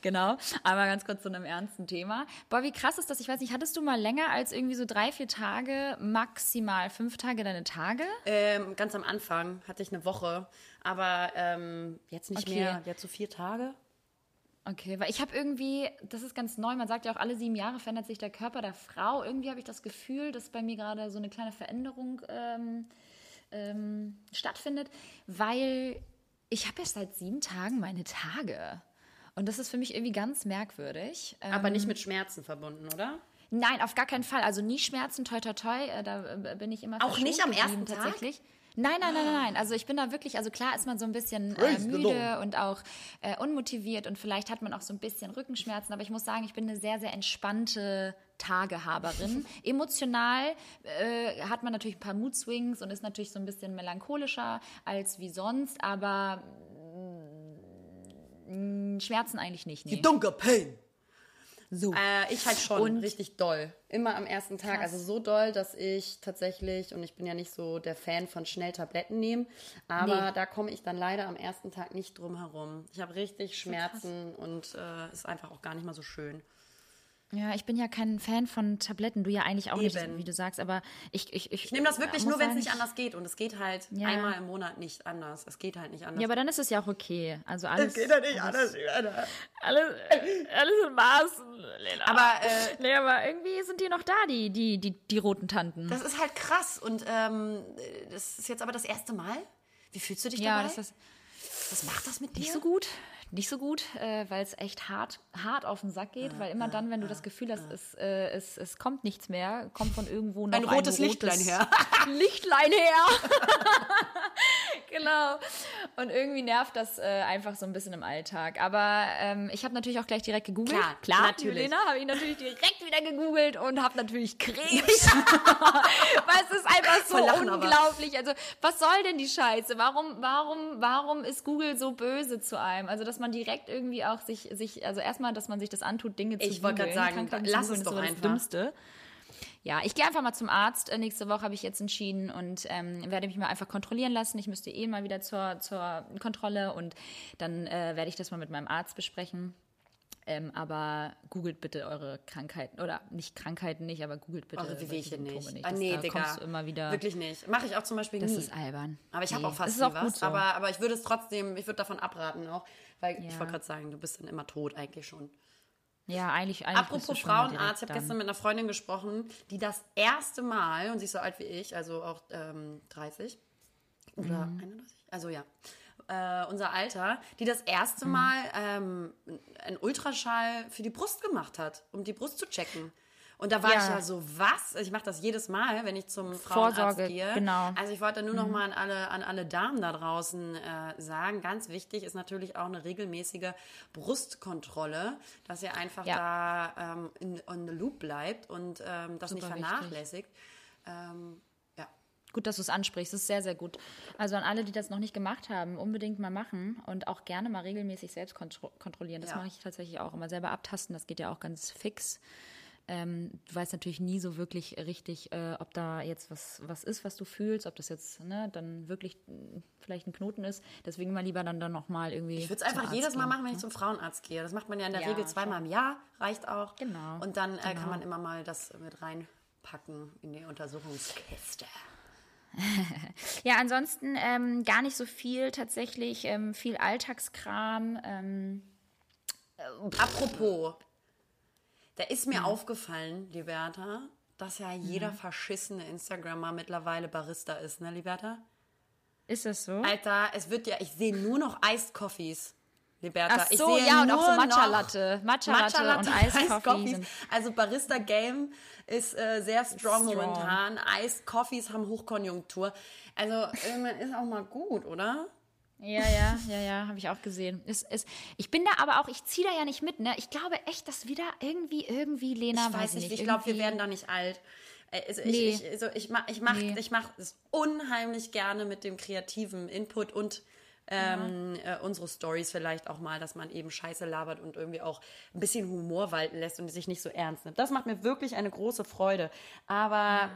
Genau. Aber ganz kurz zu einem ernsten Thema. Boah, wie krass ist das? Ich weiß nicht, hattest du mal länger als irgendwie so drei, vier Tage, maximal fünf Tage deine Tage? Ähm, ganz am Anfang hatte ich eine Woche, aber ähm, jetzt nicht Okay. mehr. Jetzt so vier Tage. Okay, weil ich habe irgendwie, das ist ganz neu, man sagt ja auch, alle sieben Jahre verändert sich der Körper der Frau. Irgendwie habe ich das Gefühl, dass bei mir gerade so eine kleine Veränderung ähm, ähm, stattfindet, weil ich habe erst seit sieben Tagen meine Tage. Und das ist für mich irgendwie ganz merkwürdig. Ähm, Aber nicht mit Schmerzen verbunden, oder? Nein, auf gar keinen Fall. Also nie Schmerzen, toi, toi, toi. Äh, da äh, bin ich immer Auch nicht am ersten Tag? tatsächlich. Nein, nein, nein, nein, nein. Also ich bin da wirklich, also klar ist man so ein bisschen äh, müde und auch äh, unmotiviert und vielleicht hat man auch so ein bisschen Rückenschmerzen, aber ich muss sagen, ich bin eine sehr, sehr entspannte Tagehaberin. Emotional äh, hat man natürlich ein paar Mood-Swings und ist natürlich so ein bisschen melancholischer als wie sonst, aber Schmerzen eigentlich nicht. Nee. Dunkel Pain. So. Äh, ich halt schon Und- richtig doll. Immer am ersten Tag. Krass. Also so doll, dass ich tatsächlich, und ich bin ja nicht so der Fan von schnell Tabletten nehmen, aber Nee. da komme ich dann leider am ersten Tag nicht drum herum. Ich habe richtig Schmerzen und äh, ist einfach auch gar nicht mal so schön. Ja, ich bin ja kein Fan von Tabletten, du ja eigentlich auch nicht, Eben. wie du sagst, aber ich ich ich, Ich nehme das wirklich nur, wenn es nicht anders geht. Und es geht halt Ja. einmal im Monat nicht anders. Es geht halt nicht anders. Ja, aber dann ist es ja auch okay. Also alles ja nicht anders. Joanna. alles alles in Maßen, Lena. Aber äh, nee, aber irgendwie sind die noch da, die die die die roten Tanten. das ist halt krass. Und ähm, das ist jetzt aber das erste Mal. Wie fühlst du dich ja, dabei? das ist Was macht das mit dir? nicht so gut. Nicht so gut, äh, weil es echt hart, hart auf den Sack geht, weil immer dann, wenn du das Gefühl hast, es, äh, es, es kommt nichts mehr, kommt von irgendwo noch Ein rotes Lichtlein her. Lichtlein her. genau. Und irgendwie nervt das äh, einfach so ein bisschen im Alltag. Aber ähm, ich habe natürlich auch gleich direkt gegoogelt. Klar, Klar natürlich. Helena, habe ich natürlich direkt wieder gegoogelt und habe natürlich Krebs. Weil es ist einfach so lachen aber. unglaublich. Also, was soll denn die Scheiße? Warum, warum, warum ist Google so böse zu einem? Also, dass man direkt irgendwie auch sich, sich also erstmal, dass man sich das antut, Dinge zu Ich wollte googeln. sagen, Krankheiten zu lass googeln, es ist doch so das einfach. Dümmste. Ja, ich gehe einfach mal zum Arzt. Äh, Nächste Woche habe ich jetzt entschieden und ähm, werde mich mal einfach kontrollieren lassen. Ich müsste eh mal wieder zur, zur Kontrolle und dann äh, werde ich das mal mit meinem Arzt besprechen. Ähm, aber googelt bitte eure Krankheiten oder nicht Krankheiten nicht, aber googelt bitte Eure Wehwehchen Symptome nicht. Das, Ah, nee, da Digga. kommst du immer wieder. Wirklich nicht. Mache ich auch zum Beispiel Das nie. ist albern. Aber ich habe Nee, auch fast das ist auch was. so. aber, aber ich würde es trotzdem, ich würde davon abraten auch. Weil ich Ja. wollte gerade sagen, du bist dann immer tot eigentlich schon. Ja, eigentlich. eigentlich Apropos Frauenarzt, ich habe gestern mit einer Freundin gesprochen, die das erste Mal, und sie ist so alt wie ich, also auch ähm, 30 oder 31, also ja, äh, unser Alter, die das erste Mal ähm, einen Ultraschall für die Brust gemacht hat, um die Brust zu checken. Und da war Ja. ich ja so, was? Ich mache das jedes Mal, wenn ich zum Frauenarzt Vorsorge, gehe. genau. Also ich wollte nur noch mal an alle, an alle Damen da draußen äh, sagen, ganz wichtig ist natürlich auch eine regelmäßige Brustkontrolle, dass ihr einfach Ja. da ähm, in, on the loop bleibt und ähm, das nicht Super wichtig. vernachlässigt. Ähm, ja. Gut, dass du es ansprichst. Das ist sehr, sehr gut. Also an alle, die das noch nicht gemacht haben, unbedingt mal machen und auch gerne mal regelmäßig selbst kontro kontrollieren. Das Ja. mache ich tatsächlich auch immer selber abtasten. Das geht ja auch ganz fix. Ähm, du weißt natürlich nie so wirklich richtig, äh, ob da jetzt was, was ist, was du fühlst, ob das jetzt ne, dann wirklich mh, vielleicht ein Knoten ist. Deswegen mal lieber dann, dann nochmal irgendwie. Ich würde es einfach jedes Mal machen, wenn ich zum Frauenarzt gehe. Das macht man ja in der Ja, Regel zweimal im Jahr, reicht auch. Genau, Und dann äh, kann genau. man immer mal das mit reinpacken in die Untersuchungskiste. Ja, ansonsten ähm, gar nicht so viel tatsächlich, ähm, viel Alltagskram. Ähm, Apropos, da ist mir aufgefallen, Liberta, dass ja jeder verschissene Instagrammer mittlerweile Barista ist, ne, Liberta? ist das so? Alter, es wird ja, ich sehe nur noch Iced Coffees. Liberta. Ach ich so, sehe ja, und auch so nur noch Matcha-Latte. Matcha-Latte und Eiscoffee sind- Also Barista Game ist äh, sehr strong, Strong. momentan. Iced Coffees haben Hochkonjunktur. Also irgendwann ist auch mal gut, oder? Ja, ja, ja, ja, habe ich auch gesehen. Es, es, ich bin da aber auch, ich ziehe da ja nicht mit, ne? Ich glaube echt, dass wieder irgendwie, irgendwie, Lena, Ich weiß nicht, ich glaube, wir werden da nicht alt. Äh, Also ich, Nee. ich, also ich mache ich mach, Nee. ich mach es unheimlich gerne mit dem kreativen Input und ähm, äh, unsere Stories vielleicht auch mal, dass man eben Scheiße labert und irgendwie auch ein bisschen Humor walten lässt und sich nicht so ernst nimmt. Das macht mir wirklich eine große Freude. Aber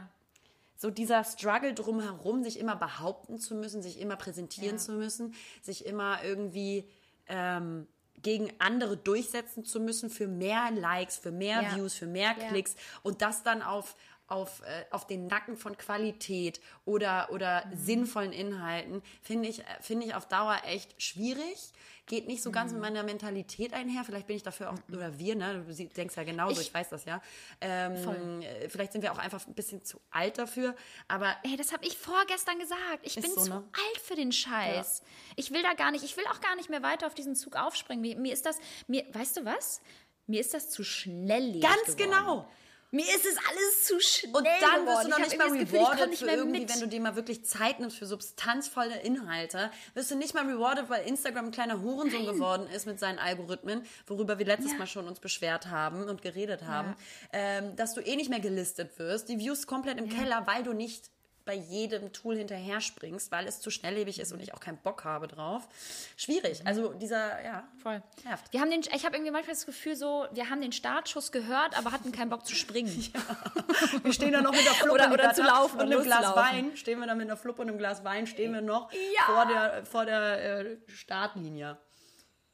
so dieser Struggle drumherum, sich immer behaupten zu müssen, sich immer präsentieren Ja. zu müssen, sich immer irgendwie ähm, gegen andere durchsetzen zu müssen für mehr Likes, für mehr Ja. Views, für mehr. Klicks und das dann auf auf, äh, auf den Nacken von Qualität oder, oder Mhm. sinnvollen Inhalten, finde ich, äh, finde ich auf Dauer echt schwierig. Geht nicht so Mhm. ganz mit meiner Mentalität einher. Vielleicht bin ich dafür auch, oder wir, ne? Du denkst ja genauso, ich, Ich- weiß das ja. Ähm, Voll. äh, vielleicht sind wir auch einfach ein bisschen zu alt dafür. Aber Ey, das habe ich vorgestern gesagt. Ich bin so, zu ne? alt für den Scheiß. Ich will da gar nicht, ich will auch gar nicht mehr weiter auf diesen Zug aufspringen. Mir, mir ist das, mir, weißt du was? Mir ist das zu schnelllebig ganz geworden. genau. Mir ist es alles zu schnell Und dann wirst du noch Ich nicht mal Gefühl, rewarded nicht für irgendwie, mit. wenn du dir mal wirklich Zeit nimmst für substanzvolle Inhalte, wirst du nicht mal rewarded, weil Instagram ein kleiner Hurensohn geworden ist mit seinen Algorithmen, worüber wir letztes Ja. Mal schon uns beschwert haben und geredet haben, ähm, dass du eh nicht mehr gelistet wirst, die Views komplett im Keller, weil du nicht bei jedem Tool hinterher springst, weil es zu schnelllebig ist und ich auch keinen Bock habe drauf. Schwierig. Also dieser, ja, Voll. nervt. Wir haben den, ich habe irgendwie manchmal das Gefühl, so, wir haben den Startschuss gehört, aber hatten keinen Bock zu springen. Wir stehen da noch mit der Fluppe Oder- oder zu laufen und und einem Glas. Wein. Stehen wir da mit einer Fluppe und einem Glas Wein, stehen wir noch Ja. vor der, vor der äh, Startlinie.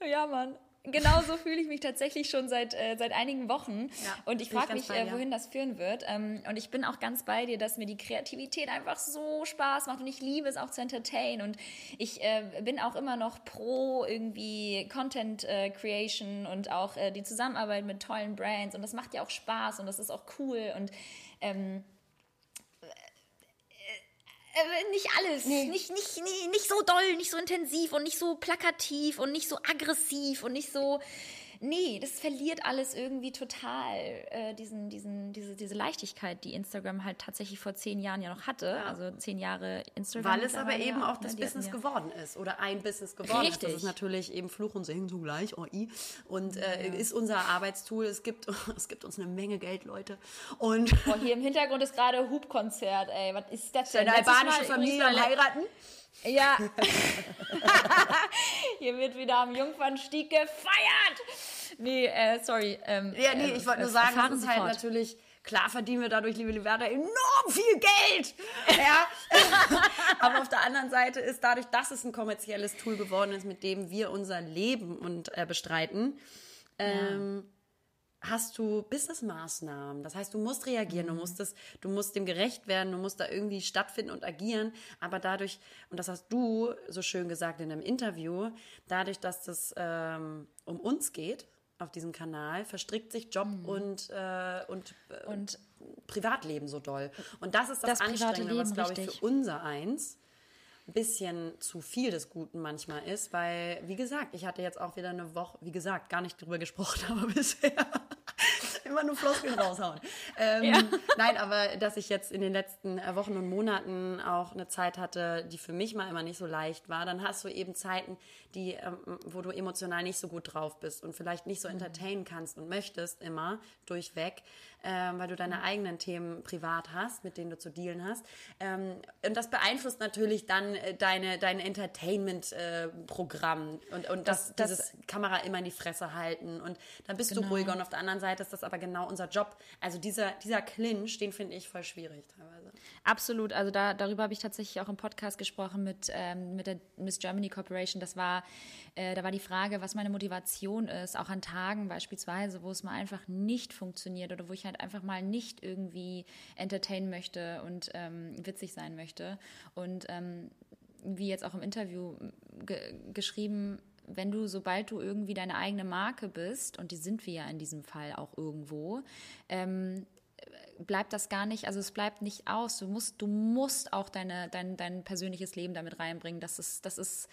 Ja, Mann. Genauso fühle ich mich tatsächlich schon seit, äh, seit einigen Wochen. Ja, und ich frage mich, äh, wohin das führen wird. Ähm, und ich bin auch ganz bei dir, dass mir die Kreativität einfach so Spaß macht und ich liebe es auch zu entertainen. Und ich äh, bin auch immer noch pro irgendwie Content äh, Creation und auch äh, die Zusammenarbeit mit tollen Brands. Und das macht ja auch Spaß und das ist auch cool. Und ähm, äh, nicht alles. Nicht, nicht, nicht, nicht so doll, nicht so intensiv und nicht so plakativ und nicht so aggressiv und nicht so. Nee, das verliert alles irgendwie total äh, diesen, diesen, diese, diese Leichtigkeit, die Instagram halt tatsächlich vor zehn Jahren ja noch hatte. Also zehn Jahre Instagram. Weil es aber eben ja auch das ne, Business geworden ist oder ein Business geworden ist. Das Richtig. ist natürlich eben Fluch und Segen zugleich, OI. Und äh, ist unser Arbeitstool. Es gibt, es gibt uns eine Menge Geld, Leute. Und Ja. Boah, hier im Hintergrund ist gerade Hubkonzert, ey. Was ist das denn? eine albanische Familie heiraten. Ja. Hier wird wieder am Jungfernstieg gefeiert. Nee, äh, sorry. Ähm, Ja, nee, äh, ich wollte nur äh, sagen, fahren das ist halt fort. natürlich, klar verdienen wir dadurch, liebe Liberta, enorm viel Geld. Ja. Aber auf der anderen Seite ist dadurch, dass es ein kommerzielles Tool geworden ist, mit dem wir unser Leben und äh, bestreiten, ähm, hast du Businessmaßnahmen. Das heißt, du musst reagieren, du musst das, du musst dem gerecht werden, du musst da irgendwie stattfinden und agieren. Aber dadurch, und das hast du so schön gesagt in einem Interview, dadurch, dass das ähm, um uns geht auf diesem Kanal, verstrickt sich Job und, äh, und, äh, Und Privatleben so doll. Und das ist das, Das Anstrengende, was, Leben, glaube ich, richtig. für unser eins ein bisschen zu viel des Guten manchmal ist, weil, wie gesagt, ich hatte jetzt auch wieder eine Woche, wie gesagt, gar nicht drüber gesprochen, aber bisher immer nur Floskeln raushauen. Ähm, Nein, aber dass ich jetzt in den letzten äh, Wochen und Monaten auch eine Zeit hatte, die für mich mal immer nicht so leicht war, dann hast du eben Zeiten, die, ähm, wo du emotional nicht so gut drauf bist und vielleicht nicht so entertainen kannst und möchtest immer durchweg, ähm, weil du deine eigenen Themen privat hast, mit denen du zu dealen hast. Ähm, und das beeinflusst natürlich dann äh, deine, dein Entertainment-Programm und, und das, Das- das- dieses Kamera immer in die Fresse halten und dann bist du Genau. ruhiger und auf der anderen Seite ist das aber genau unser Job. Also dieser, dieser Clinch, den finde ich voll schwierig teilweise. Absolut, also da, darüber habe ich tatsächlich auch im Podcast gesprochen mit, ähm, mit der Miss Germany Corporation. Das war, äh, da war die Frage, was meine Motivation ist, auch an Tagen beispielsweise, wo es mal einfach nicht funktioniert oder wo ich halt einfach mal nicht irgendwie entertainen möchte und ähm, witzig sein möchte. Und ähm, wie jetzt auch im Interview ge geschrieben, wenn du, sobald du irgendwie deine eigene Marke bist, und die sind wir ja in diesem Fall auch irgendwo, ähm, bleibt das gar nicht, also es bleibt nicht aus. Du musst, du musst auch deine, dein, dein persönliches Leben damit reinbringen. Das ist, das ist,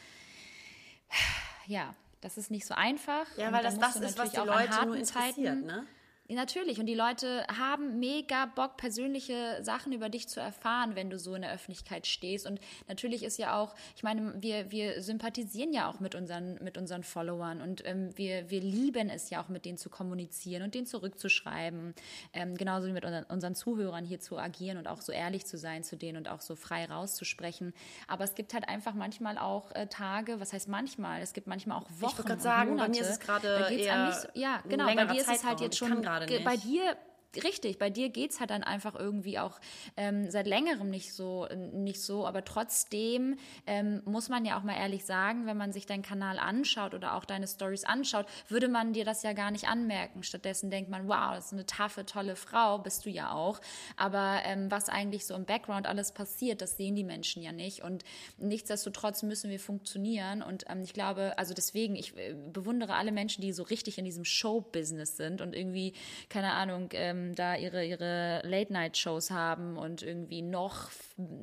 ja, Das ist nicht so einfach. Ja, weil da das das ist, was natürlich die Leute nur interessiert, Zeiten- ne? Natürlich. Und die Leute haben mega Bock, persönliche Sachen über dich zu erfahren, wenn du so in der Öffentlichkeit stehst. Und natürlich ist ja auch, ich meine, wir, wir sympathisieren ja auch mit unseren, mit unseren Followern und ähm, wir, wir lieben es ja auch, mit denen zu kommunizieren und denen zurückzuschreiben. Ähm, genauso wie mit unseren, unseren Zuhörern hier zu agieren und auch so ehrlich zu sein zu denen und auch so frei rauszusprechen. Aber es gibt halt einfach manchmal auch äh, Tage, was heißt manchmal? Es gibt manchmal auch Wochen. wollte gerade und sagen, bei Monate, mir ist es gerade so, Ja, genau. Bei dir ist es halt jetzt Ich schon gerade ge- bei nicht. dir Richtig, bei dir geht's halt dann einfach irgendwie auch ähm, seit längerem nicht so, nicht so, aber trotzdem ähm, muss man ja auch mal ehrlich sagen, wenn man sich deinen Kanal anschaut oder auch deine Stories anschaut, würde man dir das ja gar nicht anmerken. Stattdessen denkt man, wow, das ist eine taffe, tolle Frau, bist du ja auch. Aber ähm, was eigentlich so im Background alles passiert, das sehen die Menschen ja nicht. Und nichtsdestotrotz müssen wir funktionieren. Und ähm, ich glaube, also deswegen, ich äh, bewundere alle Menschen, die so richtig in diesem Show-Business sind und irgendwie, keine Ahnung, ähm, da ihre, ihre Late-Night-Shows haben und irgendwie noch,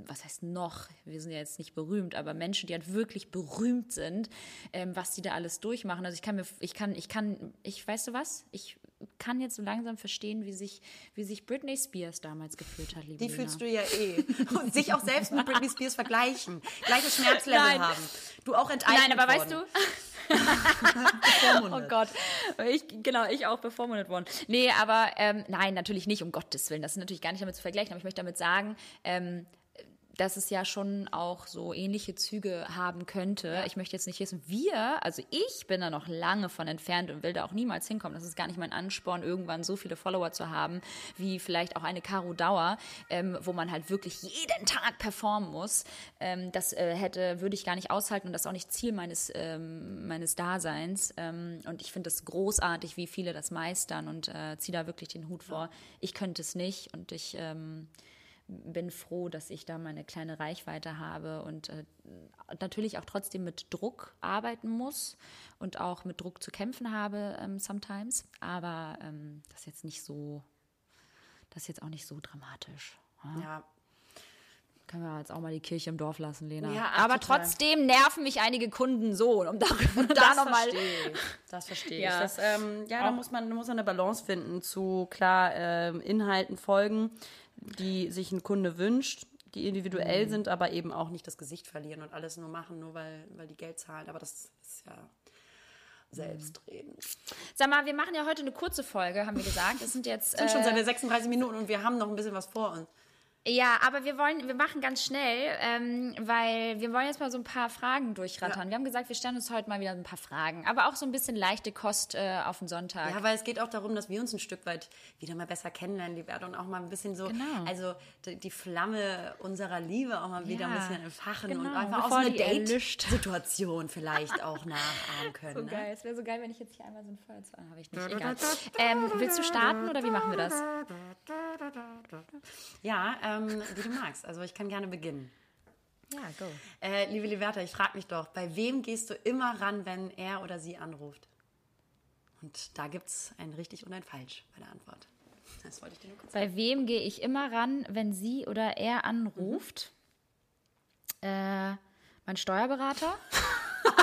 was heißt noch, wir sind ja jetzt nicht berühmt, aber Menschen, die halt wirklich berühmt sind, ähm, was die da alles durchmachen. Also ich kann mir, ich kann, ich kann, ich, weißt du was? Ich kann jetzt so langsam verstehen, wie sich, wie sich Britney Spears damals gefühlt hat, liebe Die Lena. fühlst du ja eh. Und sich auch selbst mit Britney Spears vergleichen. Gleiches Schmerzlevel Nein. haben. Du auch enteignet Nein, aber weißt worden. du, Oh. Gott, ich, genau, ich auch bevormundet worden. Nee, aber ähm, nein, natürlich nicht, um Gottes Willen. Das ist natürlich gar nicht damit zu vergleichen, aber ich möchte damit sagen, ähm, dass es ja schon auch so ähnliche Züge haben könnte. Ich möchte jetzt nicht wissen, wir, also ich bin da noch lange von entfernt und will da auch niemals hinkommen. Das ist gar nicht mein Ansporn, irgendwann so viele Follower zu haben, wie vielleicht auch eine Caro Dauer, ähm, wo man halt wirklich jeden Tag performen muss. Ähm, das äh, hätte, würde ich gar nicht aushalten und das ist auch nicht Ziel meines, ähm, meines Daseins. Ähm, und ich finde es großartig, wie viele das meistern und äh, ziehe da wirklich den Hut vor. Ich könnte es nicht und ich ähm, bin froh, dass ich da meine kleine Reichweite habe und äh, natürlich auch trotzdem mit Druck arbeiten muss und auch mit Druck zu kämpfen habe ähm, sometimes. Aber ähm, das ist jetzt nicht so, das ist jetzt auch nicht so dramatisch. Ja? Ja, Können wir jetzt auch mal die Kirche im Dorf lassen, Lena. Ja, ach, Aber total. trotzdem nerven mich einige Kunden so, um darüber da das nochmal. Das verstehe Ja. ich. Das, ähm, ja, da muss man, muss man eine Balance finden zu klar ähm, Inhalten folgen, die sich ein Kunde wünscht, die individuell Mhm. sind, aber eben auch nicht das Gesicht verlieren und alles nur machen, nur weil, weil die Geld zahlen. Aber das ist ja selbstredend. Sag mal, wir machen ja heute eine kurze Folge, haben wir gesagt. Es sind jetzt. Es sind schon äh, seine 36 Minuten und wir haben noch ein bisschen was vor uns. Ja, aber wir wollen, wir machen ganz schnell, ähm, weil wir wollen jetzt mal so ein paar Fragen durchrattern. Ja. Wir haben gesagt, wir stellen uns heute mal wieder ein paar Fragen, aber auch so ein bisschen leichte Kost äh, auf den Sonntag. Ja, weil es geht auch darum, dass wir uns ein Stück weit wieder mal besser kennenlernen, die Werte und auch mal ein bisschen so, Genau. also die, die Flamme unserer Liebe auch mal wieder ein Ja, bisschen entfachen und genau, einfach auch so bevor eine. Date-Situation vielleicht auch nachahmen können. so ne? geil. Es wäre so geil, wenn ich jetzt hier einmal so ein Feuer zu. Habe ich nicht. Egal. Ähm, willst du starten oder wie machen wir das? Ja, ähm, wie du magst. Also ich kann gerne beginnen. Ja, go. Äh, liebe Liberta, ich frage mich doch, bei wem gehst du immer ran, wenn er oder sie anruft? Und da gibt es ein richtig und ein falsch bei der Antwort. Das wollte ich dir nur kurz Bei wem gehe ich immer ran, wenn sie oder er anruft? Äh, mein Steuerberater.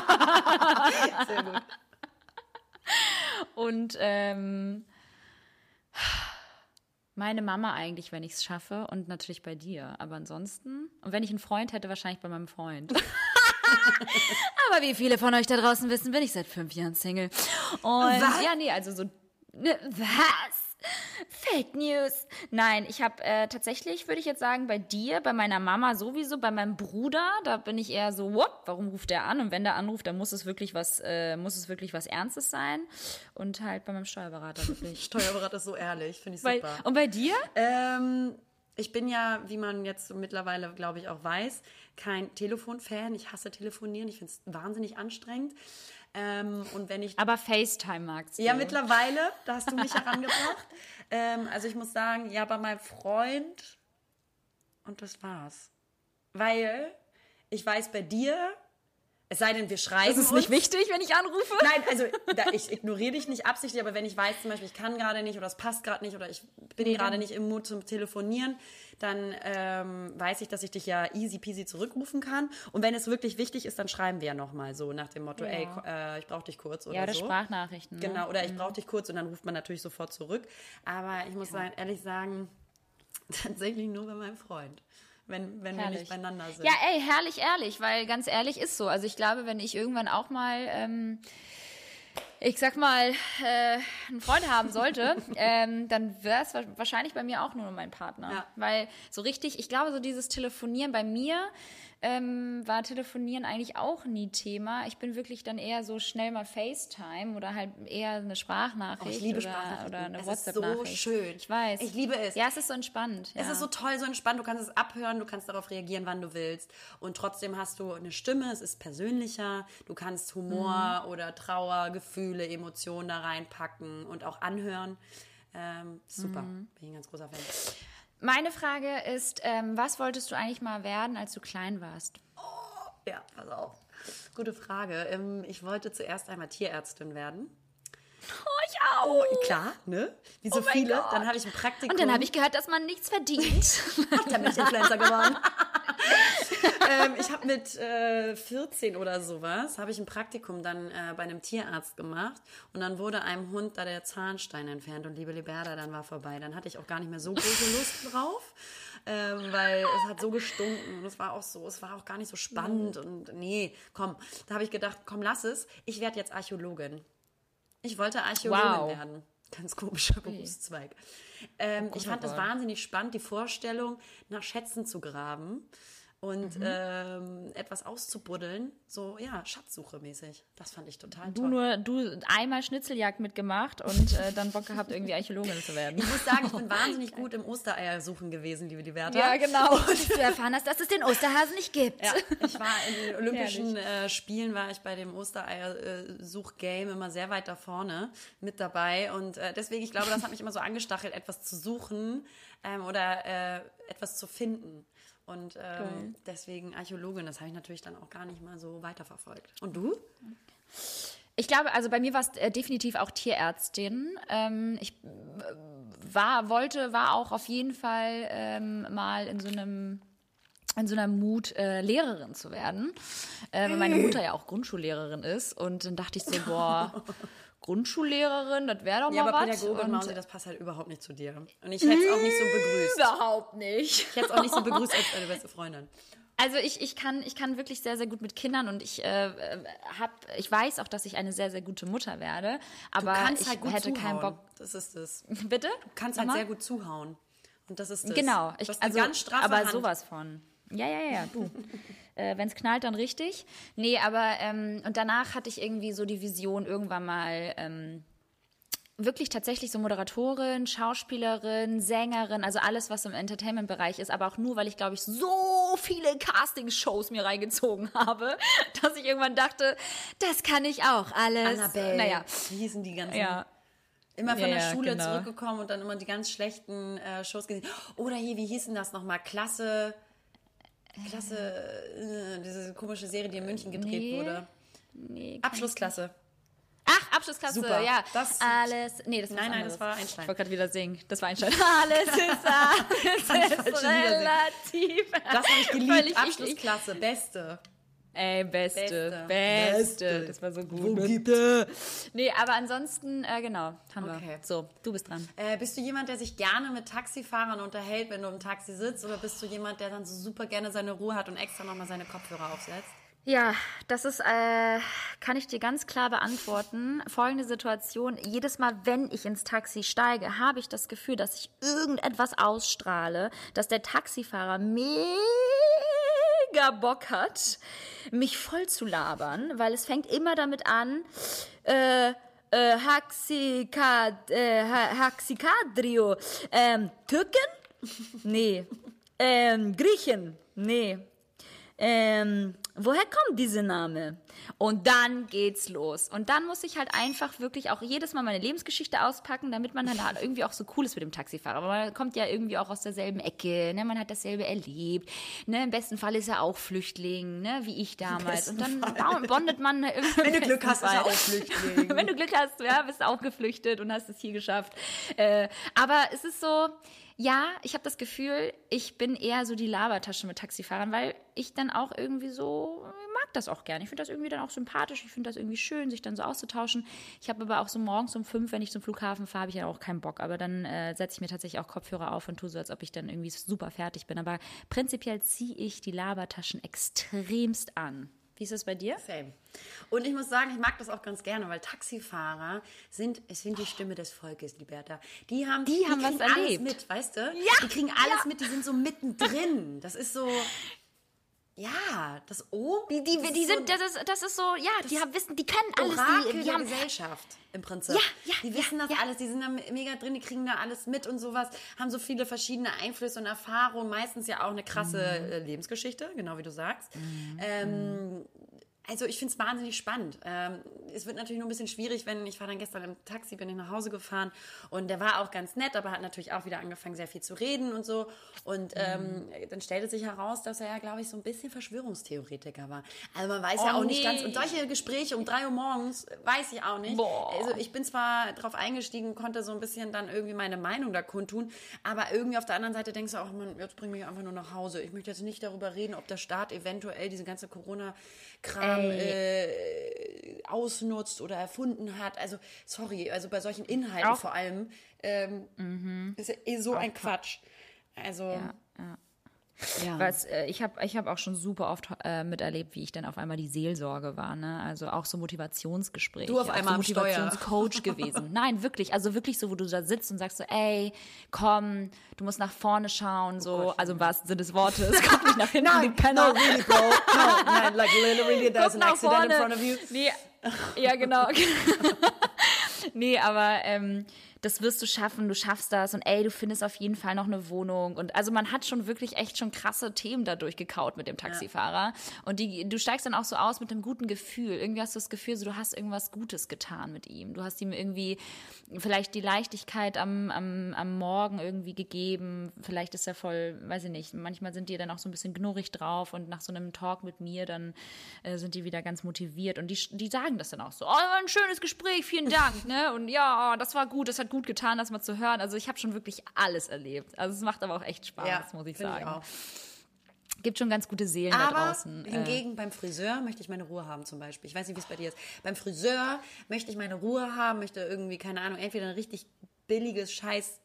sagen. Sehr gut. Und ähm, meine Mama eigentlich, wenn ich es schaffe. Und natürlich bei dir. Aber ansonsten. Und wenn ich einen Freund hätte, wahrscheinlich bei meinem Freund. Aber wie viele von euch da draußen wissen, bin ich seit fünf Jahren Single. Und Was? ja, nee, also so. Ne, was? Fake News. Nein, ich habe äh, tatsächlich, würde ich jetzt sagen, bei dir, bei meiner Mama sowieso, bei meinem Bruder, da bin ich eher so, what? Warum ruft der an? Und wenn der anruft, dann muss es wirklich was, äh, muss es wirklich was Ernstes sein. Und halt bei meinem Steuerberater wirklich. Steuerberater ist so ehrlich, finde ich Bei, super. und bei dir? Ähm, ich bin ja, wie man jetzt mittlerweile, glaube ich, auch weiß, kein Telefonfan. Ich hasse telefonieren. Ich finde es wahnsinnig anstrengend. Ähm, und wenn ich Aber FaceTime magst du. Ja, mittlerweile, da hast du mich herangebracht. ähm, also ich muss sagen, ja, bei meinem Freund und das war's. Weil ich weiß bei dir, Es sei denn, wir schreiben Das ist uns. nicht wichtig, wenn ich anrufe. Nein, also da, ich ignoriere dich nicht absichtlich, aber wenn ich weiß zum Beispiel, ich kann gerade nicht oder es passt gerade nicht oder ich bin gerade nicht im Mut zum Telefonieren, dann ähm, weiß ich, dass ich dich ja easy peasy zurückrufen kann. Und wenn es wirklich wichtig ist, dann schreiben wir ja nochmal so nach dem Motto, Ja. ey, äh, ich brauche dich kurz oder Ja, oder so. Sprachnachrichten. Ne? Genau, oder ich brauche dich kurz und dann ruft man natürlich sofort zurück. Aber ich muss sagen, ehrlich sagen, tatsächlich nur bei meinem Freund. Wenn, wenn wir nicht beieinander sind. Ja, ey, herrlich, ehrlich, weil ganz ehrlich ist so. Also ich glaube, wenn ich irgendwann auch mal, ähm, ich sag mal, äh, einen Freund haben sollte, ähm, dann wäre es wahrscheinlich bei mir auch nur mein Partner. Ja. Weil so richtig, ich glaube, so dieses Telefonieren bei mir ähm, war Telefonieren eigentlich auch nie Thema. Ich bin wirklich dann eher so schnell mal FaceTime oder halt eher eine Sprachnachricht Oh, ich liebe oder, Sprachnachrichten. oder eine Es ist so WhatsApp-Nachricht. schön. Ich weiß. Ich liebe es. Ja, es ist so entspannt. Ja. Es ist so toll, so entspannt. Du kannst es abhören, du kannst darauf reagieren, wann du willst. Und trotzdem hast du eine Stimme, es ist persönlicher. Du kannst Humor Mhm. oder Trauer, Gefühle, Emotionen da reinpacken und auch anhören. Ähm, super, Mhm. bin ich ein ganz großer Fan. Meine Frage ist, ähm, was wolltest du eigentlich mal werden, als du klein warst? Ja, pass auf. Gute Frage. Ähm, ich wollte zuerst einmal Tierärztin werden. Oh, ich auch. Klar, ne? Wie so Oh viele. Gott. Dann habe ich ein Praktikum. Und dann habe ich gehört, dass man nichts verdient. der Milch-Influencer geworden. ähm, ich habe mit äh, 14 oder sowas, habe ich ein Praktikum dann äh, bei einem Tierarzt gemacht und dann wurde einem Hund da der Zahnstein entfernt und liebe Liberda, dann war vorbei. Dann hatte ich auch gar nicht mehr so große Lust drauf, ähm, weil es hat so gestunken und es war auch so, es war auch gar nicht so spannend und nee, komm, da habe ich gedacht, komm, lass es, ich werde jetzt Archäologin. Ich wollte Archäologin Wow. werden. Ganz komischer Berufszweig. Ähm, ich fand oh das wahnsinnig spannend, die Vorstellung, nach Schätzen zu graben und Mhm. ähm, etwas auszubuddeln. So, ja, Schatzsuche mäßig. Das fand ich total Du toll. nur, du einmal Schnitzeljagd mitgemacht und äh, dann Bock gehabt, irgendwie Archäologin zu werden. Ich muss sagen, ich bin wahnsinnig gut im Ostereiersuchen gewesen, liebe Liberta. Ja, genau. Und du erfahren hast, dass es den Osterhasen nicht gibt. Ja, ich war in den Olympischen äh, Spielen, war ich bei dem Ostereier-Such-Game immer sehr weit da vorne mit dabei. Und äh, deswegen, ich glaube, das hat mich immer so angestachelt, etwas zu suchen ähm, oder äh, etwas zu finden. Und ähm, deswegen Archäologin, das habe ich natürlich dann auch gar nicht mal so weiterverfolgt. Und du? Ich glaube, also bei mir war es äh, definitiv auch Tierärztin. Ähm, ich äh, war, wollte, war auch auf jeden Fall ähm, mal in so einem in so einer Mut, äh, Lehrerin zu werden, äh, weil meine Mutter ja auch Grundschullehrerin ist. Und dann dachte ich so, boah, Grundschullehrerin, das wäre doch Ja, mal aber was. Pädagogin, Und- Mausi, das passt halt überhaupt nicht zu dir. Und ich hätte es auch nicht so begrüßt. Überhaupt nicht. Ich hätte es auch nicht so begrüßt als deine beste Freundin. Also ich, ich, kann, ich kann wirklich sehr, sehr gut mit Kindern und ich, äh, äh, hab, ich weiß auch, dass ich eine sehr, sehr gute Mutter werde. Aber ich halt gut hätte zuhauen. keinen Bock. Das ist es. Bitte? Du kannst halt Nochmal? sehr gut zuhauen. Und das ist das. Genau, ich, also, aber Hand. sowas von. Ja, ja, ja, du. äh, Wenn es knallt, dann richtig. Nee, aber ähm, und danach hatte ich irgendwie so die Vision, irgendwann mal ähm, wirklich tatsächlich so Moderatorin, Schauspielerin, Sängerin, also alles, was im Entertainment-Bereich ist, aber auch nur, weil ich, glaube ich, so viele Casting-Shows mir reingezogen habe, dass ich irgendwann dachte, das kann ich auch alles. Annabelle. Naja, Wie hießen die ganzen? ja. Immer von Ja, der Schule genau. zurückgekommen und dann immer die ganz schlechten äh, Shows gesehen. Oder hier, wie hießen das nochmal? Klasse. Klasse. Äh, diese komische Serie, die in München gedreht Nee. wurde. Nee, Abschlussklasse. Ach, Abschlussklasse, Super. ja. Das- alles. Nee, das war Nein, nein, das anderes. war Einstein. Ich wollte gerade wieder singen. Das war Einstein. Alles ist, alles ist relativ. Das habe ich geliebt. Abschlussklasse. Beste. Ey, beste, Beste. beste. Das war so gut. Wo bitte. Nee, aber ansonsten, äh, genau, haben Okay. wir. So, du bist dran. Äh, bist du jemand, der sich gerne mit Taxifahrern unterhält, wenn du im Taxi sitzt? Oder bist du jemand, der dann so super gerne seine Ruhe hat und extra nochmal seine Kopfhörer aufsetzt? Ja, das ist, äh, kann ich dir ganz klar beantworten. Folgende Situation. Jedes Mal, wenn ich ins Taxi steige, habe ich das Gefühl, dass ich irgendetwas ausstrahle, dass der Taxifahrer mega Bock hat, mich voll zu labern, weil es fängt immer damit an, äh, äh, Haxikad, äh, Ha- Haxikadrio, ähm, Türken? Nee. Ähm, Griechen? Nee. ähm, woher kommt dieser Name? Und dann geht's los. Und dann muss ich halt einfach wirklich auch jedes Mal meine Lebensgeschichte auspacken, damit man dann halt irgendwie auch so cool ist mit dem Taxifahrer. Aber man kommt ja irgendwie auch aus derselben Ecke, ne? man hat dasselbe erlebt. Ne? Im besten Fall ist er auch Flüchtling, ne? wie ich damals. Und dann Fall. bondet man irgendwie. Wenn du Glück hast, ist er auch Flüchtling. Wenn du Glück hast, ja, bist du auch geflüchtet und hast es hier geschafft. Äh, aber es ist so, ja, ich habe das Gefühl, ich bin eher so die Labertasche mit Taxifahrern, weil ich dann auch irgendwie so mag das auch gerne. Ich finde das irgendwie dann auch sympathisch. Ich finde das irgendwie schön, sich dann so auszutauschen. Ich habe aber auch so morgens um fünf, wenn ich zum Flughafen fahre, habe ich ja auch keinen Bock. Aber dann äh, setze ich mir tatsächlich auch Kopfhörer auf und tue so, als ob ich dann irgendwie super fertig bin. Aber prinzipiell ziehe ich die Labertaschen extremst an. Wie ist das bei dir? Same. Und ich muss sagen, ich mag das auch ganz gerne, weil Taxifahrer sind, es sind die Stimme des Volkes, Liberta. Die haben, die, die haben was erlebt. alles mit, weißt du? Ja, die kriegen alles ja. mit, die sind so mittendrin. Das ist so, ja, das O. Die, die, das die sind, so, das, ist, das ist so, ja, die haben Wissen, die können alles. Orakel die, die der haben Gesellschaft im Prinzip. Ja, ja, die wissen ja, das ja. alles, die sind da mega drin, die kriegen da alles mit und sowas, haben so viele verschiedene Einflüsse und Erfahrungen, meistens ja auch eine krasse mhm. Lebensgeschichte, genau wie du sagst. Mhm. Ähm, also ich finde es wahnsinnig spannend. Ähm, es wird natürlich nur ein bisschen schwierig, wenn ich war dann gestern im Taxi, bin ich nach Hause gefahren und der war auch ganz nett, aber hat natürlich auch wieder angefangen, sehr viel zu reden und so. Und ähm, dann stellte sich heraus, dass er ja, glaube ich, so ein bisschen Verschwörungstheoretiker war. Also man weiß oh, ja auch nee. nicht ganz. Und solche Gespräche um drei Uhr morgens weiß ich auch nicht. Boah. Also ich bin zwar drauf eingestiegen, konnte so ein bisschen dann irgendwie meine Meinung da kundtun, aber irgendwie auf der anderen Seite denkst du auch, man, jetzt bring mich einfach nur nach Hause. Ich möchte jetzt nicht darüber reden, ob der Staat eventuell diese ganze Corona- Kram äh, ausnutzt oder erfunden hat. Also, sorry, also bei solchen Inhalten Auch. vor allem ähm, mhm. ist ja eh so Auch ein Quatsch. Also. Ja, ja. Ja. Was, äh, ich habe ich hab auch schon super oft äh, miterlebt, wie ich dann auf einmal die Seelsorge war. Ne? Also auch so Motivationsgespräche. Du auf einmal so Motivationscoach gewesen. Nein, wirklich. Also wirklich so, wo du da sitzt und sagst so, ey, komm, du musst nach vorne schauen. So, oh Gott, also im wahrsten Sinne des Wortes. Komm nicht nach hinten, nein, Penner. No, really, bro. No, nein, like literally, there's an accident vorne. in front of you. Nee, ja, genau. nee, aber ähm, das wirst du schaffen, du schaffst das und ey, du findest auf jeden Fall noch eine Wohnung. Und also man hat schon wirklich echt schon krasse Themen dadurch gekaut mit dem Taxifahrer. Ja. Und die, du steigst dann auch so aus mit einem guten Gefühl. Irgendwie hast du das Gefühl, so, du hast irgendwas Gutes getan mit ihm. Du hast ihm irgendwie vielleicht die Leichtigkeit am, am, am Morgen irgendwie gegeben. Vielleicht ist er voll, weiß ich nicht, manchmal sind die dann auch so ein bisschen knurrig drauf und nach so einem Talk mit mir, dann äh, sind die wieder ganz motiviert. Und die, die sagen das dann auch so, oh, ein schönes Gespräch, vielen Dank. ne? Und ja, das war gut, das hat gut gut getan, das mal zu hören. Also ich habe schon wirklich alles erlebt. Also es macht aber auch echt Spaß, ja, muss ich sagen. Ich auch. Gibt schon ganz gute Seelen aber da draußen. Äh. Hingegen beim Friseur möchte ich meine Ruhe haben zum Beispiel. Ich weiß nicht, wie es bei dir ist. Beim Friseur möchte ich meine Ruhe haben, möchte irgendwie, keine Ahnung, entweder ein richtig billiges Scheiß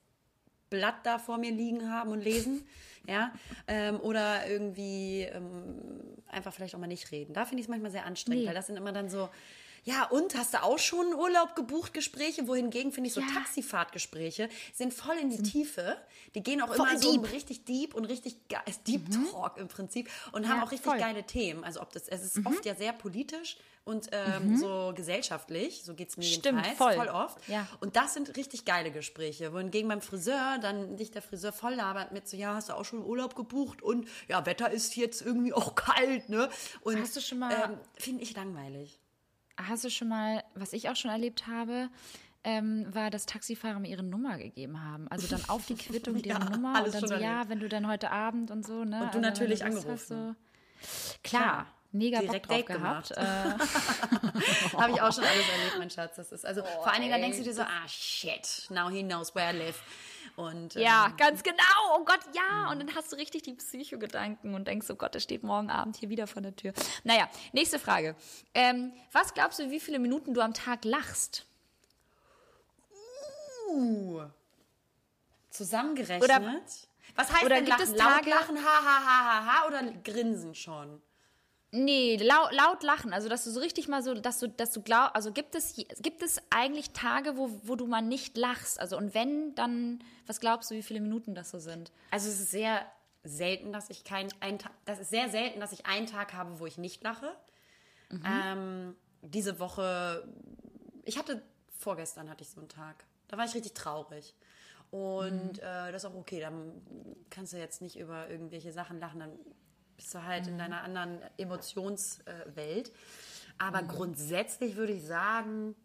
Blatt da vor mir liegen haben und lesen, ja, ähm, oder irgendwie ähm, einfach vielleicht auch mal nicht reden. Da finde ich es manchmal sehr anstrengend, nee. weil das sind immer dann so, ja, und hast du auch schon Urlaub gebucht, Gespräche? Wohingegen finde ich so ja. Taxifahrtgespräche sind voll in die Tiefe. Die gehen auch immer so richtig deep und richtig geil, Deep mhm. Talk im Prinzip und ja, haben auch richtig voll. geile Themen. Also ob das, es ist mhm. oft ja sehr politisch und ähm, mhm. so gesellschaftlich, so geht es mir Stimmt, jedenfalls, voll. voll oft. Ja. Und das sind richtig geile Gespräche. Wohingegen beim Friseur dann dich der Friseur voll labert mit so, ja, hast du auch schon Urlaub gebucht und ja, Wetter ist jetzt irgendwie auch kalt, ne? Und hast du schon mal, ähm, finde ich langweilig hast du schon mal, was ich auch schon erlebt habe, ähm, war, dass Taxifahrer mir ihre Nummer gegeben haben. Also dann auf die Quittung ja, ihre Nummer und dann so, erlebt. ja, wenn du dann heute Abend und so, ne? Und du also, natürlich angerufen. So, klar. klar. Mega Direkt Bock drauf gehabt. Äh. Habe ich auch schon alles erlebt, mein Schatz. Das ist also oh, vor allen Dingen, denkst du dir so, ah shit, now he knows where I live. Und, ja, ähm, ganz genau. Oh Gott, ja. Und dann hast du richtig die Psychogedanken und denkst, oh Gott, der steht morgen Abend hier wieder vor der Tür. Naja, nächste Frage. Ähm, was glaubst du, wie viele Minuten du am Tag lachst? Uh, zusammengerechnet? Oder, was heißt oder denn gibt lachen? Es Tage, Laut lachen, ha, ha, ha, ha, ha, oder grinsen schon? Nee, laut, laut lachen. Also, dass du so richtig mal so, dass du, dass du glaubst, also gibt es, gibt es eigentlich Tage, wo, wo du mal nicht lachst? Also, und wenn, dann, was glaubst du, wie viele Minuten das so sind? Also, es ist sehr selten, dass ich kein, ein, das ist sehr selten, dass ich einen Tag habe, wo ich nicht lache. Mhm. Ähm, diese Woche, ich hatte, vorgestern hatte ich so einen Tag. Da war ich richtig traurig. Und mhm. äh, das ist auch okay, dann kannst du jetzt nicht über irgendwelche Sachen lachen, dann bist du halt in deiner anderen Emotionswelt. Aber grundsätzlich würde ich sagen,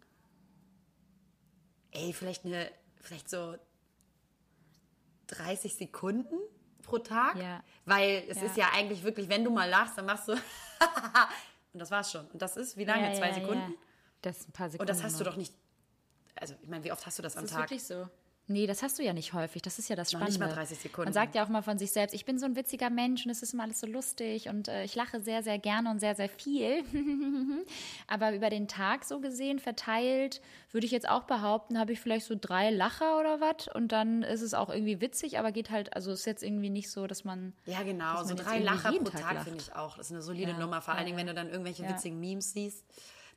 ey, vielleicht eine, vielleicht so 30 Sekunden pro Tag. Ja. Weil es Ja. ist ja eigentlich wirklich, wenn du mal lachst, dann machst du und das war's schon. Und das ist wie lange? Ja, Zwei Sekunden? Das ist ein paar Sekunden. Und das hast du doch nicht. Also, ich meine, wie oft hast du das am Das ist Tag? wirklich so. Nee, das hast du ja nicht häufig. Das ist ja das Noch Spannende. nicht mal 30 Sekunden. Man sagt ja auch mal von sich selbst, ich bin so ein witziger Mensch und es ist immer alles so lustig und äh, ich lache sehr, sehr gerne und sehr, sehr viel. Aber über den Tag so gesehen verteilt, würde ich jetzt auch behaupten, habe ich vielleicht so drei Lacher oder was und dann ist es auch irgendwie witzig, aber geht halt, also ist jetzt irgendwie nicht so, dass man. Ja, genau. So drei Lacher pro Tag Tag finde ich auch. Das ist eine solide Ja, Nummer. Vor allen ja, Dingen, wenn du dann irgendwelche Ja. witzigen Memes siehst,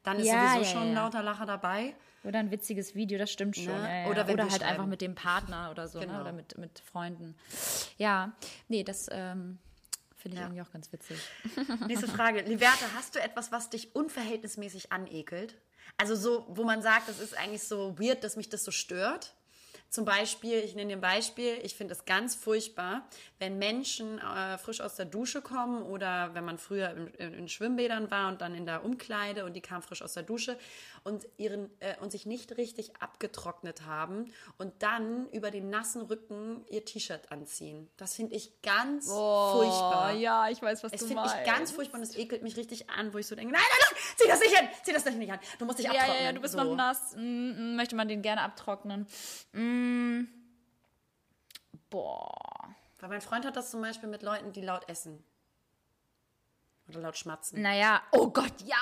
dann ist sowieso ja, schon lauter Lacher dabei. Oder ein witziges Video, das stimmt schon. Ne? Ja, ja. Oder Oder, wenn wir halt schreiben. einfach mit dem Partner oder so, Genau. ne? oder mit, mit Freunden. Ja, nee, das ähm, finde ich Ja. irgendwie auch ganz witzig. Nächste Frage. Liberta, hast du etwas, was dich unverhältnismäßig anekelt? Also so, wo man sagt, das ist eigentlich so weird, dass mich das so stört. Zum Beispiel, ich nenne dir ein Beispiel, ich finde es ganz furchtbar, wenn Menschen äh, frisch aus der Dusche kommen oder wenn man früher in, in, in Schwimmbädern war und dann in der Umkleide und die kamen frisch aus der Dusche und, ihren, äh, und sich nicht richtig abgetrocknet haben und dann über den nassen Rücken ihr T-Shirt anziehen. Das finde ich ganz furchtbar. Oh, ja, ich weiß, was Das du finde meinst. ich ganz furchtbar und es ekelt mich richtig an, wo ich so denke, nein, nein, nein, zieh das nicht an, zieh das nicht an. Du musst dich Ja, abtrocknen. ja, ja, du bist so. noch nass. Mm, möchte man den gerne abtrocknen. Mm. Boah. Weil mein Freund hat das zum Beispiel mit Leuten, die laut essen. Oder laut schmatzen. Naja, oh Gott, ja.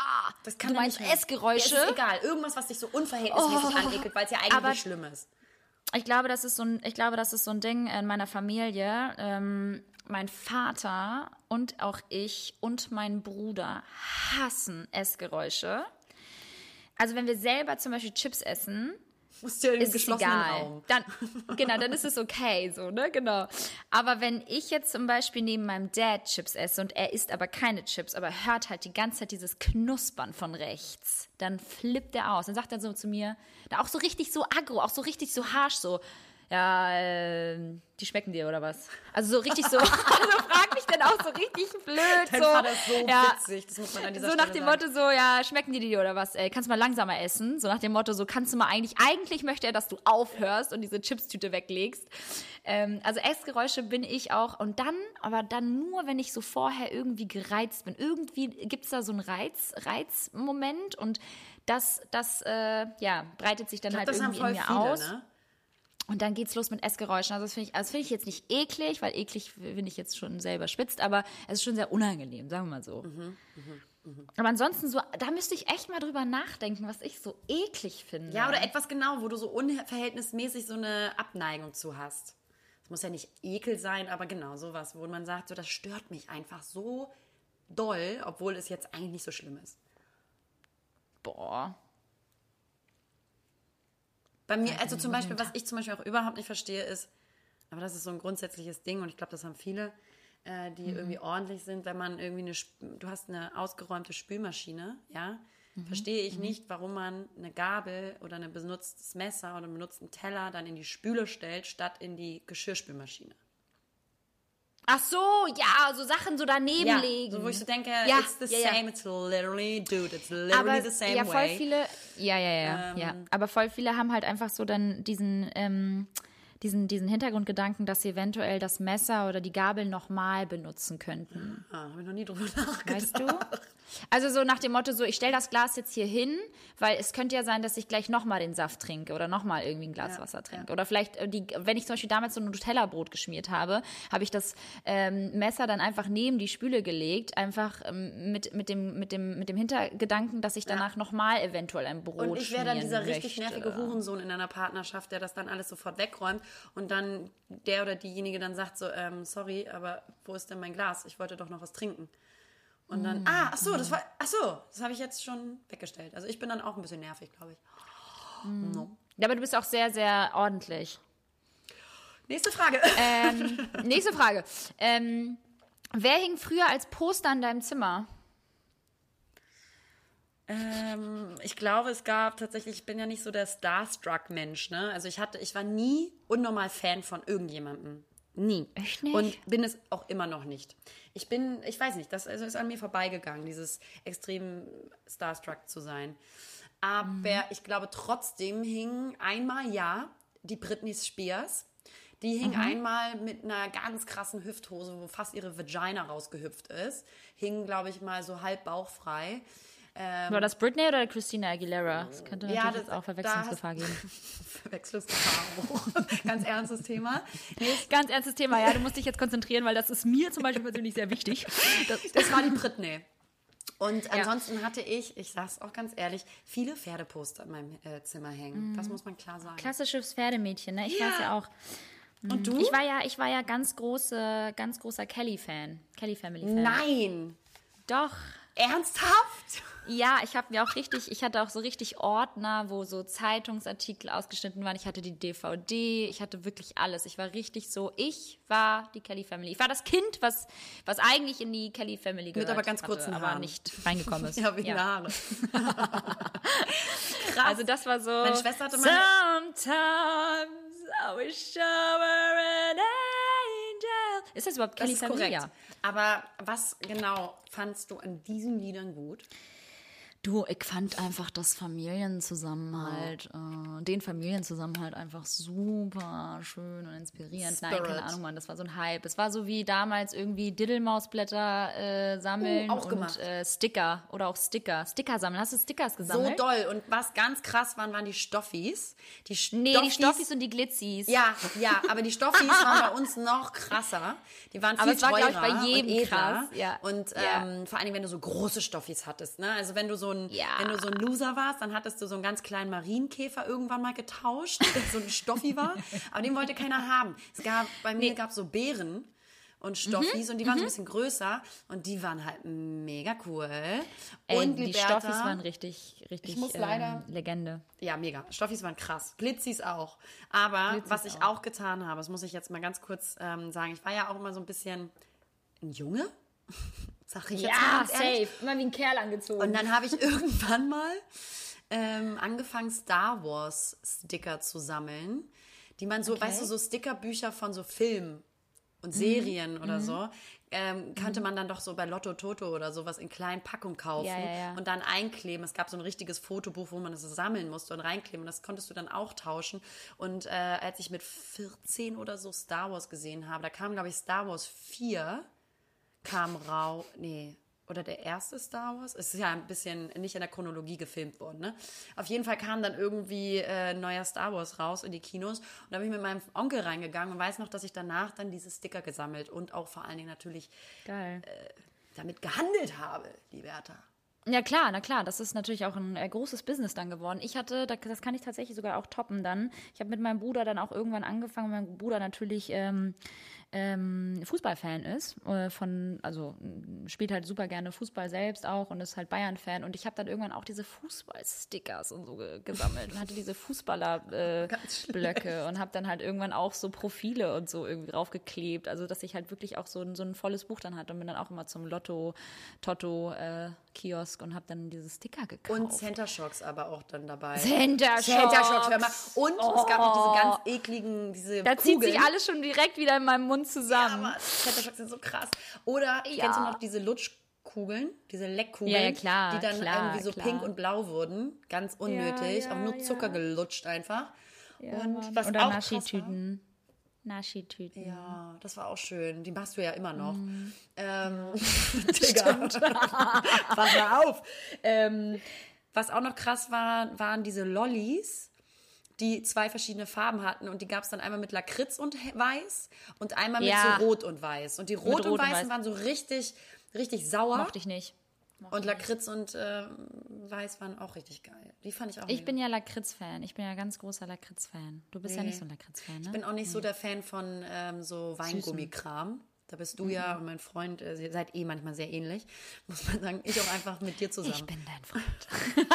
Das kann du meinst nicht. Essgeräusche? Ja, ist egal. Irgendwas, was dich so unverhältnismäßig Oh. anekelt, weil es ja eigentlich Aber- schlimm ist. Ich glaube, das ist so ein, ich glaube, das ist so ein Ding in meiner Familie. Ähm, mein Vater und auch ich und mein Bruder hassen Essgeräusche. Also wenn wir selber zum Beispiel Chips essen, Musst ja in einem geschlossenen egal. Raum. Dann, genau, dann ist es okay, so, ne, genau. Aber wenn ich jetzt zum Beispiel neben meinem Dad Chips esse und er isst aber keine Chips, aber hört halt die ganze Zeit dieses Knuspern von rechts, dann flippt er aus. Dann sagt er so zu mir, da auch so richtig so aggro, auch so richtig so harsh, so, ja, äh, die schmecken dir oder was? Also so richtig so, also frag mich dann auch so richtig blöd, Dein so. Vater ist so ja, witzig, das muss man an dieser so nach Stelle dem sagen. Motto so, ja, schmecken die dir oder was? Ey, kannst du mal langsamer essen? So nach dem Motto so, kannst du mal eigentlich, eigentlich möchte er, dass du aufhörst und diese Chipstüte weglegst. Ähm, also Essgeräusche bin ich auch und dann, aber dann nur, wenn ich so vorher irgendwie gereizt bin. Irgendwie gibt's da so einen Reiz, Reizmoment und das, das, äh, ja, breitet sich dann glaub, halt irgendwie in mir viele, aus. ne? Und dann geht's los mit Essgeräuschen. Also das finde ich, also das finde ich jetzt nicht eklig, weil eklig finde ich jetzt schon selber spitzt, aber es ist schon sehr unangenehm, sagen wir mal so. Aber ansonsten so, da müsste ich echt mal drüber nachdenken, was ich so eklig finde. Ja, oder etwas genau, wo du so unverhältnismäßig so eine Abneigung zu hast. Es muss ja nicht Ekel sein, aber genau sowas, wo man sagt, so das stört mich einfach so doll, obwohl es jetzt eigentlich nicht so schlimm ist. Boah. Bei mir, also zum Beispiel, was ich zum Beispiel auch überhaupt nicht verstehe, ist, aber das ist so ein grundsätzliches Ding und ich glaube, das haben viele, äh, die irgendwie ordentlich sind, wenn man irgendwie eine, du hast eine ausgeräumte Spülmaschine, ja, verstehe ich nicht, warum man eine Gabel oder ein benutztes Messer oder einen benutzten Teller dann in die Spüle stellt, statt in die Geschirrspülmaschine. Ach so, ja, so Sachen so daneben Ja, legen. so wo ich so denke, Ja, it's the ja, same, it's literally, dude, it's literally aber the same ja, voll way. viele, ja, ja, ja, ja. Aber voll viele haben halt einfach so dann diesen, ähm, diesen, diesen Hintergrundgedanken, dass sie eventuell das Messer oder die Gabel nochmal benutzen könnten. Ah, habe ich noch nie drüber nachgedacht. Weißt du? Also so nach dem Motto, so ich stelle das Glas jetzt hier hin, weil es könnte ja sein, dass ich gleich nochmal den Saft trinke oder nochmal irgendwie ein Glas Ja, Wasser trinke. Oder vielleicht, äh, die, wenn ich zum Beispiel damals so ein Nutella-Brot geschmiert habe, habe ich das ähm, Messer dann einfach neben die Spüle gelegt, einfach ähm, mit, mit, dem, mit, dem, mit dem Hintergedanken, dass ich danach nochmal eventuell ein Brot Und ich wäre dann dieser richtig möchte. nervige Hurensohn in einer Partnerschaft, der das dann alles sofort wegräumt und dann der oder diejenige dann sagt so, ähm, sorry, aber wo ist denn mein Glas? Ich wollte doch noch was trinken. Und dann, Mm. ah, ach so, das war, ach so, das habe ich jetzt schon weggestellt. Also ich bin dann auch ein bisschen nervig, glaube ich. Mm. No. Ja, aber du bist auch sehr, sehr ordentlich. Nächste Frage. Ähm, nächste Frage. Ähm, wer hing früher als Poster in deinem Zimmer? Ähm, ich glaube, es gab tatsächlich, ich bin ja nicht so der Starstruck-Mensch, ne? Also ich hatte, ich war nie unnormal Fan von irgendjemandem. Nie. Echt nicht? Und bin es auch immer noch nicht. Ich bin, ich weiß nicht, das also ist an mir vorbeigegangen, dieses extrem starstruck zu sein. Aber Mhm. ich glaube, trotzdem hing einmal, ja, die Britney Spears. Die hing Mhm. einmal mit einer ganz krassen Hüfthose, wo fast ihre Vagina rausgehüpft ist. Hing, glaube ich, mal so halb bauchfrei. War das Britney oder Christina Aguilera? Das könnte Ja, natürlich das- jetzt auch Verwechslungsgefahr geben. Verwechslungsgefahr auch. ganz ernstes Thema. Nee, Ganz ernstes Thema, ja, du musst dich jetzt konzentrieren, weil das ist mir zum Beispiel persönlich sehr wichtig. Das, Das war die Britney. Und ansonsten hatte ich, ich sag's auch ganz ehrlich, viele Pferdeposter in meinem äh, Zimmer hängen. Das muss man klar sagen. klassisches Pferdemädchen, ne? Ich Ja. weiß ja auch. Und du? Ich war ja, ich war ja ganz große, ganz großer Kelly-Fan. Kelly-Family-Fan. Nein. Doch. Ernsthaft? Ja, ich habe mir auch richtig, ich hatte auch so richtig Ordner, wo so Zeitungsartikel ausgeschnitten waren. Ich hatte die DVD, ich hatte wirklich alles. Ich war richtig so, ich war die Kelly Family. Ich war das Kind, was, was eigentlich in die Kelly Family gehört. aber ganz hatte, kurzen aber Haaren. nicht reingekommen ist. Ja, wie Haare. Krass. Also das war so. Meine Schwester hatte mal- Sometimes I wish I were an. Ist das überhaupt das Kelly ist Family? korrekt. Aber was genau fandst du an diesen Liedern gut? Du, ich fand einfach das Familienzusammenhalt, äh, den Familienzusammenhalt einfach super schön und inspirierend. Nein, Spirit. keine Ahnung, Mann, das war so ein Hype. Es war so wie damals irgendwie Diddlemausblätter äh, sammeln Uh, auch und gemacht. äh, Sticker oder auch Sticker. Sticker sammeln. Hast du Stickers So gesammelt? doll. Und was ganz krass waren, waren die Stoffis. Die nee, die Stoffis und die Glitzis. Ja, ja, aber die Stoffis waren bei uns noch krasser. Die waren viel Aber es war, teurer glaub ich, bei jedem krass, ja. Und Ja. ähm, vor allen Dingen, wenn du so große Stoffis hattest. Ne? Also wenn du so ein, Ja. wenn du so ein Loser warst, dann hattest du so einen ganz kleinen Marienkäfer irgendwann mal getauscht, der so ein Stoffi war. Aber den wollte keiner haben. Es gab, bei mir gab es so Beeren und Stoffis und die waren so ein bisschen größer und die waren halt mega cool. Ey, und die Liberta, Stoffis waren richtig, richtig Ich muss ähm, leider- Legende. ja, mega. Stoffis waren krass. Glitzis auch. Aber Glitzis was ich auch. getan habe, das muss ich jetzt mal ganz kurz ähm, sagen. Ich war ja auch immer so ein bisschen ein Junge. Sag ich jetzt mal ganz ehrlich. Immer wie ein Kerl angezogen. Und dann habe ich irgendwann mal ähm, angefangen, Star Wars Sticker zu sammeln. Die man so, Okay. weißt du, so Stickerbücher von so Filmen Mhm. und Serien oder so, ähm, kannte man dann doch so bei Lotto Toto oder sowas in kleinen Packungen kaufen Ja, ja, ja. und dann einkleben. Es gab so ein richtiges Fotobuch, wo man das sammeln musste und reinkleben. Und das konntest du dann auch tauschen. Und äh, als ich mit 14 oder so Star Wars gesehen habe, da kam, glaube ich, Star Wars 4 kam raus. Nee. Oder der erste Star Wars? Es ist ja ein bisschen nicht in der Chronologie gefilmt worden, ne? Auf jeden Fall kam dann irgendwie äh, neuer Star Wars raus in die Kinos. Und da bin ich mit meinem Onkel reingegangen und weiß noch, dass ich danach dann diese Sticker gesammelt und auch vor allen Dingen natürlich Geil. damit gehandelt habe, die Bertha. Ja klar, na klar, das ist natürlich auch ein äh, großes Business dann geworden. Ich hatte, da- das kann ich tatsächlich sogar auch toppen dann. Ich habe mit meinem Bruder dann auch irgendwann angefangen, mein Bruder natürlich ähm, ähm, Fußballfan ist, äh, von, also spielt halt super gerne Fußball selbst auch und ist halt Bayern-Fan. Und ich habe dann irgendwann auch diese Fußballstickers und so ge gesammelt und hatte diese Fußballerblöcke äh, und habe dann halt irgendwann auch so Profile und so irgendwie draufgeklebt. Also dass ich halt wirklich auch so ein, so ein volles Buch dann hatte und bin dann auch immer zum Lotto, Toto, äh, Kiosk und habe dann diese Sticker gekauft. Und Center Shocks aber auch dann dabei. Center Shocks. Center Shocks, hör mal. Und es gab noch diese ganz ekligen, diese da zieht Kugeln. sich alles schon direkt wieder in meinem Mund Ja, zusammen. aber Center Shocks sind so krass. Oder Ja. kennst du noch diese Lutschkugeln, diese Leckkugeln, Ja, ja, klar, die dann klar, irgendwie so klar. pink und blau wurden, ganz unnötig, ja, auch nur ja. Zucker gelutscht einfach. und Mann. was Oder auch Naschi-Tüten. Naschi-Tüten. ja, das war auch schön. Die machst du ja immer noch. Mhm. Ähm, Digga. Pass mal auf. Ähm, was auch noch krass war, waren diese Lollis, die zwei verschiedene Farben hatten. Und die gab es dann einmal mit Lakritz und Weiß und einmal mit Ja. so Rot und Weiß. Und die Rot, Rot und und Weißen Weiß. waren so richtig, richtig sauer. Mochte ich nicht. Und Lakritz und äh, Weiß waren auch richtig geil. Die fand ich auch Ich mega. bin ja Lakritz-Fan. Ich bin ja ganz großer Lakritz-Fan. Du bist ja Nee. nicht so ein Lakritz-Fan, ne? Ich bin auch nicht so der Fan von ähm, so Weingummikram. Da bist du Mhm. ja und mein Freund, äh, ihr seid eh manchmal sehr ähnlich. Muss man sagen, ich auch einfach mit dir zusammen. Ich bin dein Freund.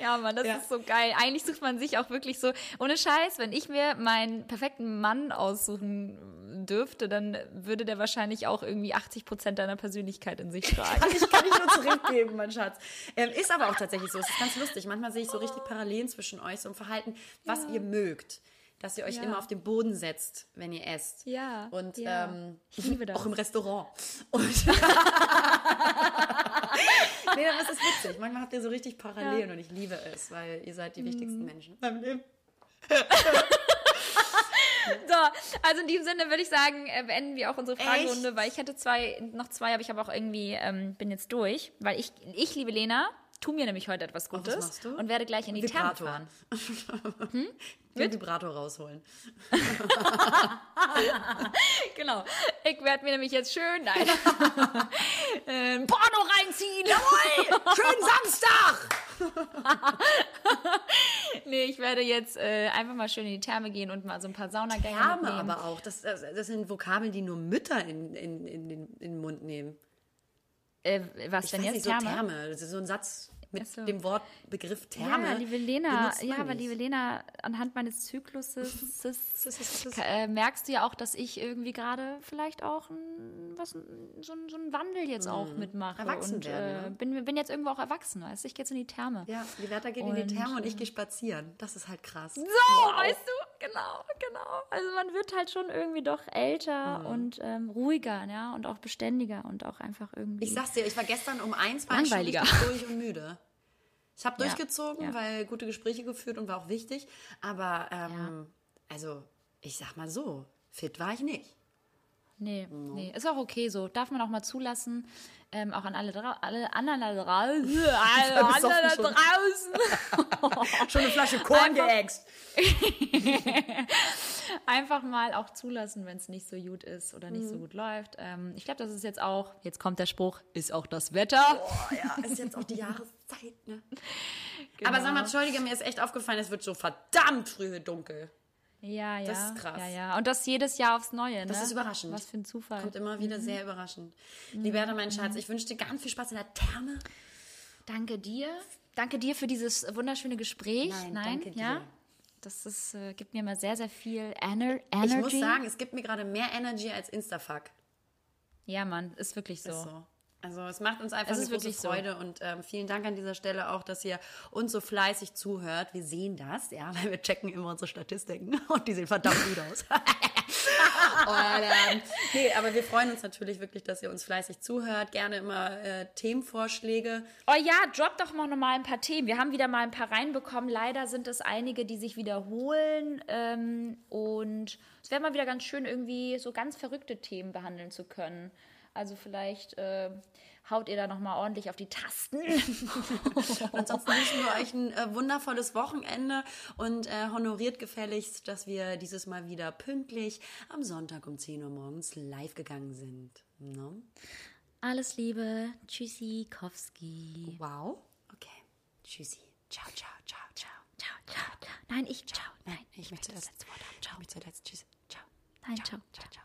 Ja, Mann, das Ja. ist so geil. Eigentlich sucht man sich auch wirklich so, ohne Scheiß, wenn ich mir meinen perfekten Mann aussuchen dürfte, dann würde der wahrscheinlich auch irgendwie 80 Prozent deiner Persönlichkeit in sich tragen. Kann ich, kann ich nur zurückgeben, mein Schatz. Ähm, ist aber auch tatsächlich so. Es ist ganz lustig. Manchmal sehe ich so richtig Parallelen zwischen euch, so im Verhalten, was ihr mögt. dass ihr euch Ja. immer auf den Boden setzt, wenn ihr esst. Ja, Und ja. Ähm, Ich liebe das. auch im Restaurant. Und nee, aber es ist witzig. Manchmal habt ihr so richtig Parallelen und ich liebe es, weil ihr seid die Mhm. wichtigsten Menschen in meinem Leben. So, also in diesem Sinne würde ich sagen, äh, beenden wir auch unsere Fragerunde, Echt? weil ich hätte zwei, noch zwei, aber ich habe auch irgendwie, ähm, bin jetzt durch, weil ich, ich liebe Lena, tu mir nämlich heute etwas Gutes und werde gleich in die Therme fahren. Den Vibrator rausholen. Genau. Ich werde mir nämlich jetzt schön nein, ähm, Porno reinziehen. Jawohl! Schönen Samstag! Nee, ich werde jetzt äh, einfach mal schön in die Therme gehen und mal so ein paar Saunagänge Therme mitnehmen. aber auch. Das, das, das sind Vokabeln, die nur Mütter in, in, in, in den Mund nehmen. Äh, was Ich denn weiß jetzt nicht, so Therme? Therme. Das ist so ein Satz mit so. dem Wortbegriff Therme. Ja, liebe Lena, ja, aber liebe Lena, anhand meines Zykluses äh, merkst du ja auch, dass ich irgendwie gerade vielleicht auch ein, was, so, ein- so einen Wandel jetzt auch mitmache. Mhm. Erwachsen und werden, äh, bin, bin jetzt irgendwo auch erwachsen, weißt du? Ich gehe jetzt in die Therme. Ja, die Werther geht in die Und, Therme und ich gehe spazieren. Das ist halt krass. So, weißt du? Genau, genau. Also man wird halt schon irgendwie doch älter Mhm. und ähm, ruhiger, ja, und auch beständiger und auch einfach irgendwie. Ich sag's dir, ich war gestern um eins war ich schon Langweiliger. durch und müde. Ich habe Ja, durchgezogen, ja. weil gute Gespräche geführt und war auch wichtig. Aber ähm, also, ich sag mal so, fit war ich nicht. Nee, nee, ist auch okay so. Darf man auch mal zulassen. Ähm, auch an alle, alle anderen da draußen. Alle anderen da schon. draußen. Schon eine Flasche Korn Einfach- geäxt. Einfach mal auch zulassen, wenn es nicht so gut ist oder nicht so Mhm. gut läuft. Ähm, ich glaube, das ist jetzt auch, jetzt kommt der Spruch, ist auch das Wetter. Oh ja, ist jetzt auch die Jahreszeit, ne? Genau. Aber sag mal, Entschuldige, mir ist echt aufgefallen, es wird so verdammt früh dunkel. Ja, ja. Das ist krass. Ja, ja. Und das jedes Jahr aufs Neue. Das ne? ist überraschend. Was für ein Zufall. Kommt immer Mhm. wieder sehr überraschend. Liberta, mein Schatz, ich wünsche dir ganz viel Spaß in der Therme. Danke dir. Danke dir für dieses wunderschöne Gespräch. Nein, Nein, danke ja. dir. Das ist, äh, gibt mir immer sehr, sehr viel Ener Energy. Ich muss sagen, es gibt mir gerade mehr Energy als Instafuck. Ja, Mann, ist wirklich so. Ist so. Also es macht uns einfach Es eine ist große wirklich so. Freude und ähm, vielen Dank an dieser Stelle auch, dass ihr uns so fleißig zuhört. Wir sehen das, ja, weil wir checken immer unsere Statistiken und die sehen verdammt gut aus. und, ähm, nee, aber wir freuen uns natürlich wirklich, dass ihr uns fleißig zuhört. Gerne immer äh, Themenvorschläge. Oh ja, drop doch mal noch mal ein paar Themen. Wir haben wieder mal ein paar reinbekommen. Leider sind es einige, die sich wiederholen. Ähm, und es wäre mal wieder ganz schön, irgendwie so ganz verrückte Themen behandeln zu können. Also vielleicht äh, haut ihr da noch mal ordentlich auf die Tasten. Und ansonsten wünschen wir euch ein äh, wundervolles Wochenende und äh, honoriert gefälligst, dass wir dieses Mal wieder pünktlich am Sonntag um 10 Uhr morgens live gegangen sind. Ne? Alles Liebe. Tschüssi, Kowski. Wow. Okay. Tschüssi. Ciao, ciao, ciao, ciao. Ciao, ciao, ciao. Nein, ich ciao. Nein, Ich möchte das letzte Wort haben. Ciao. Ich möchte zuletzt. Tschüss. Ciao. Nein, ciao. Ciao, ciao, ciao.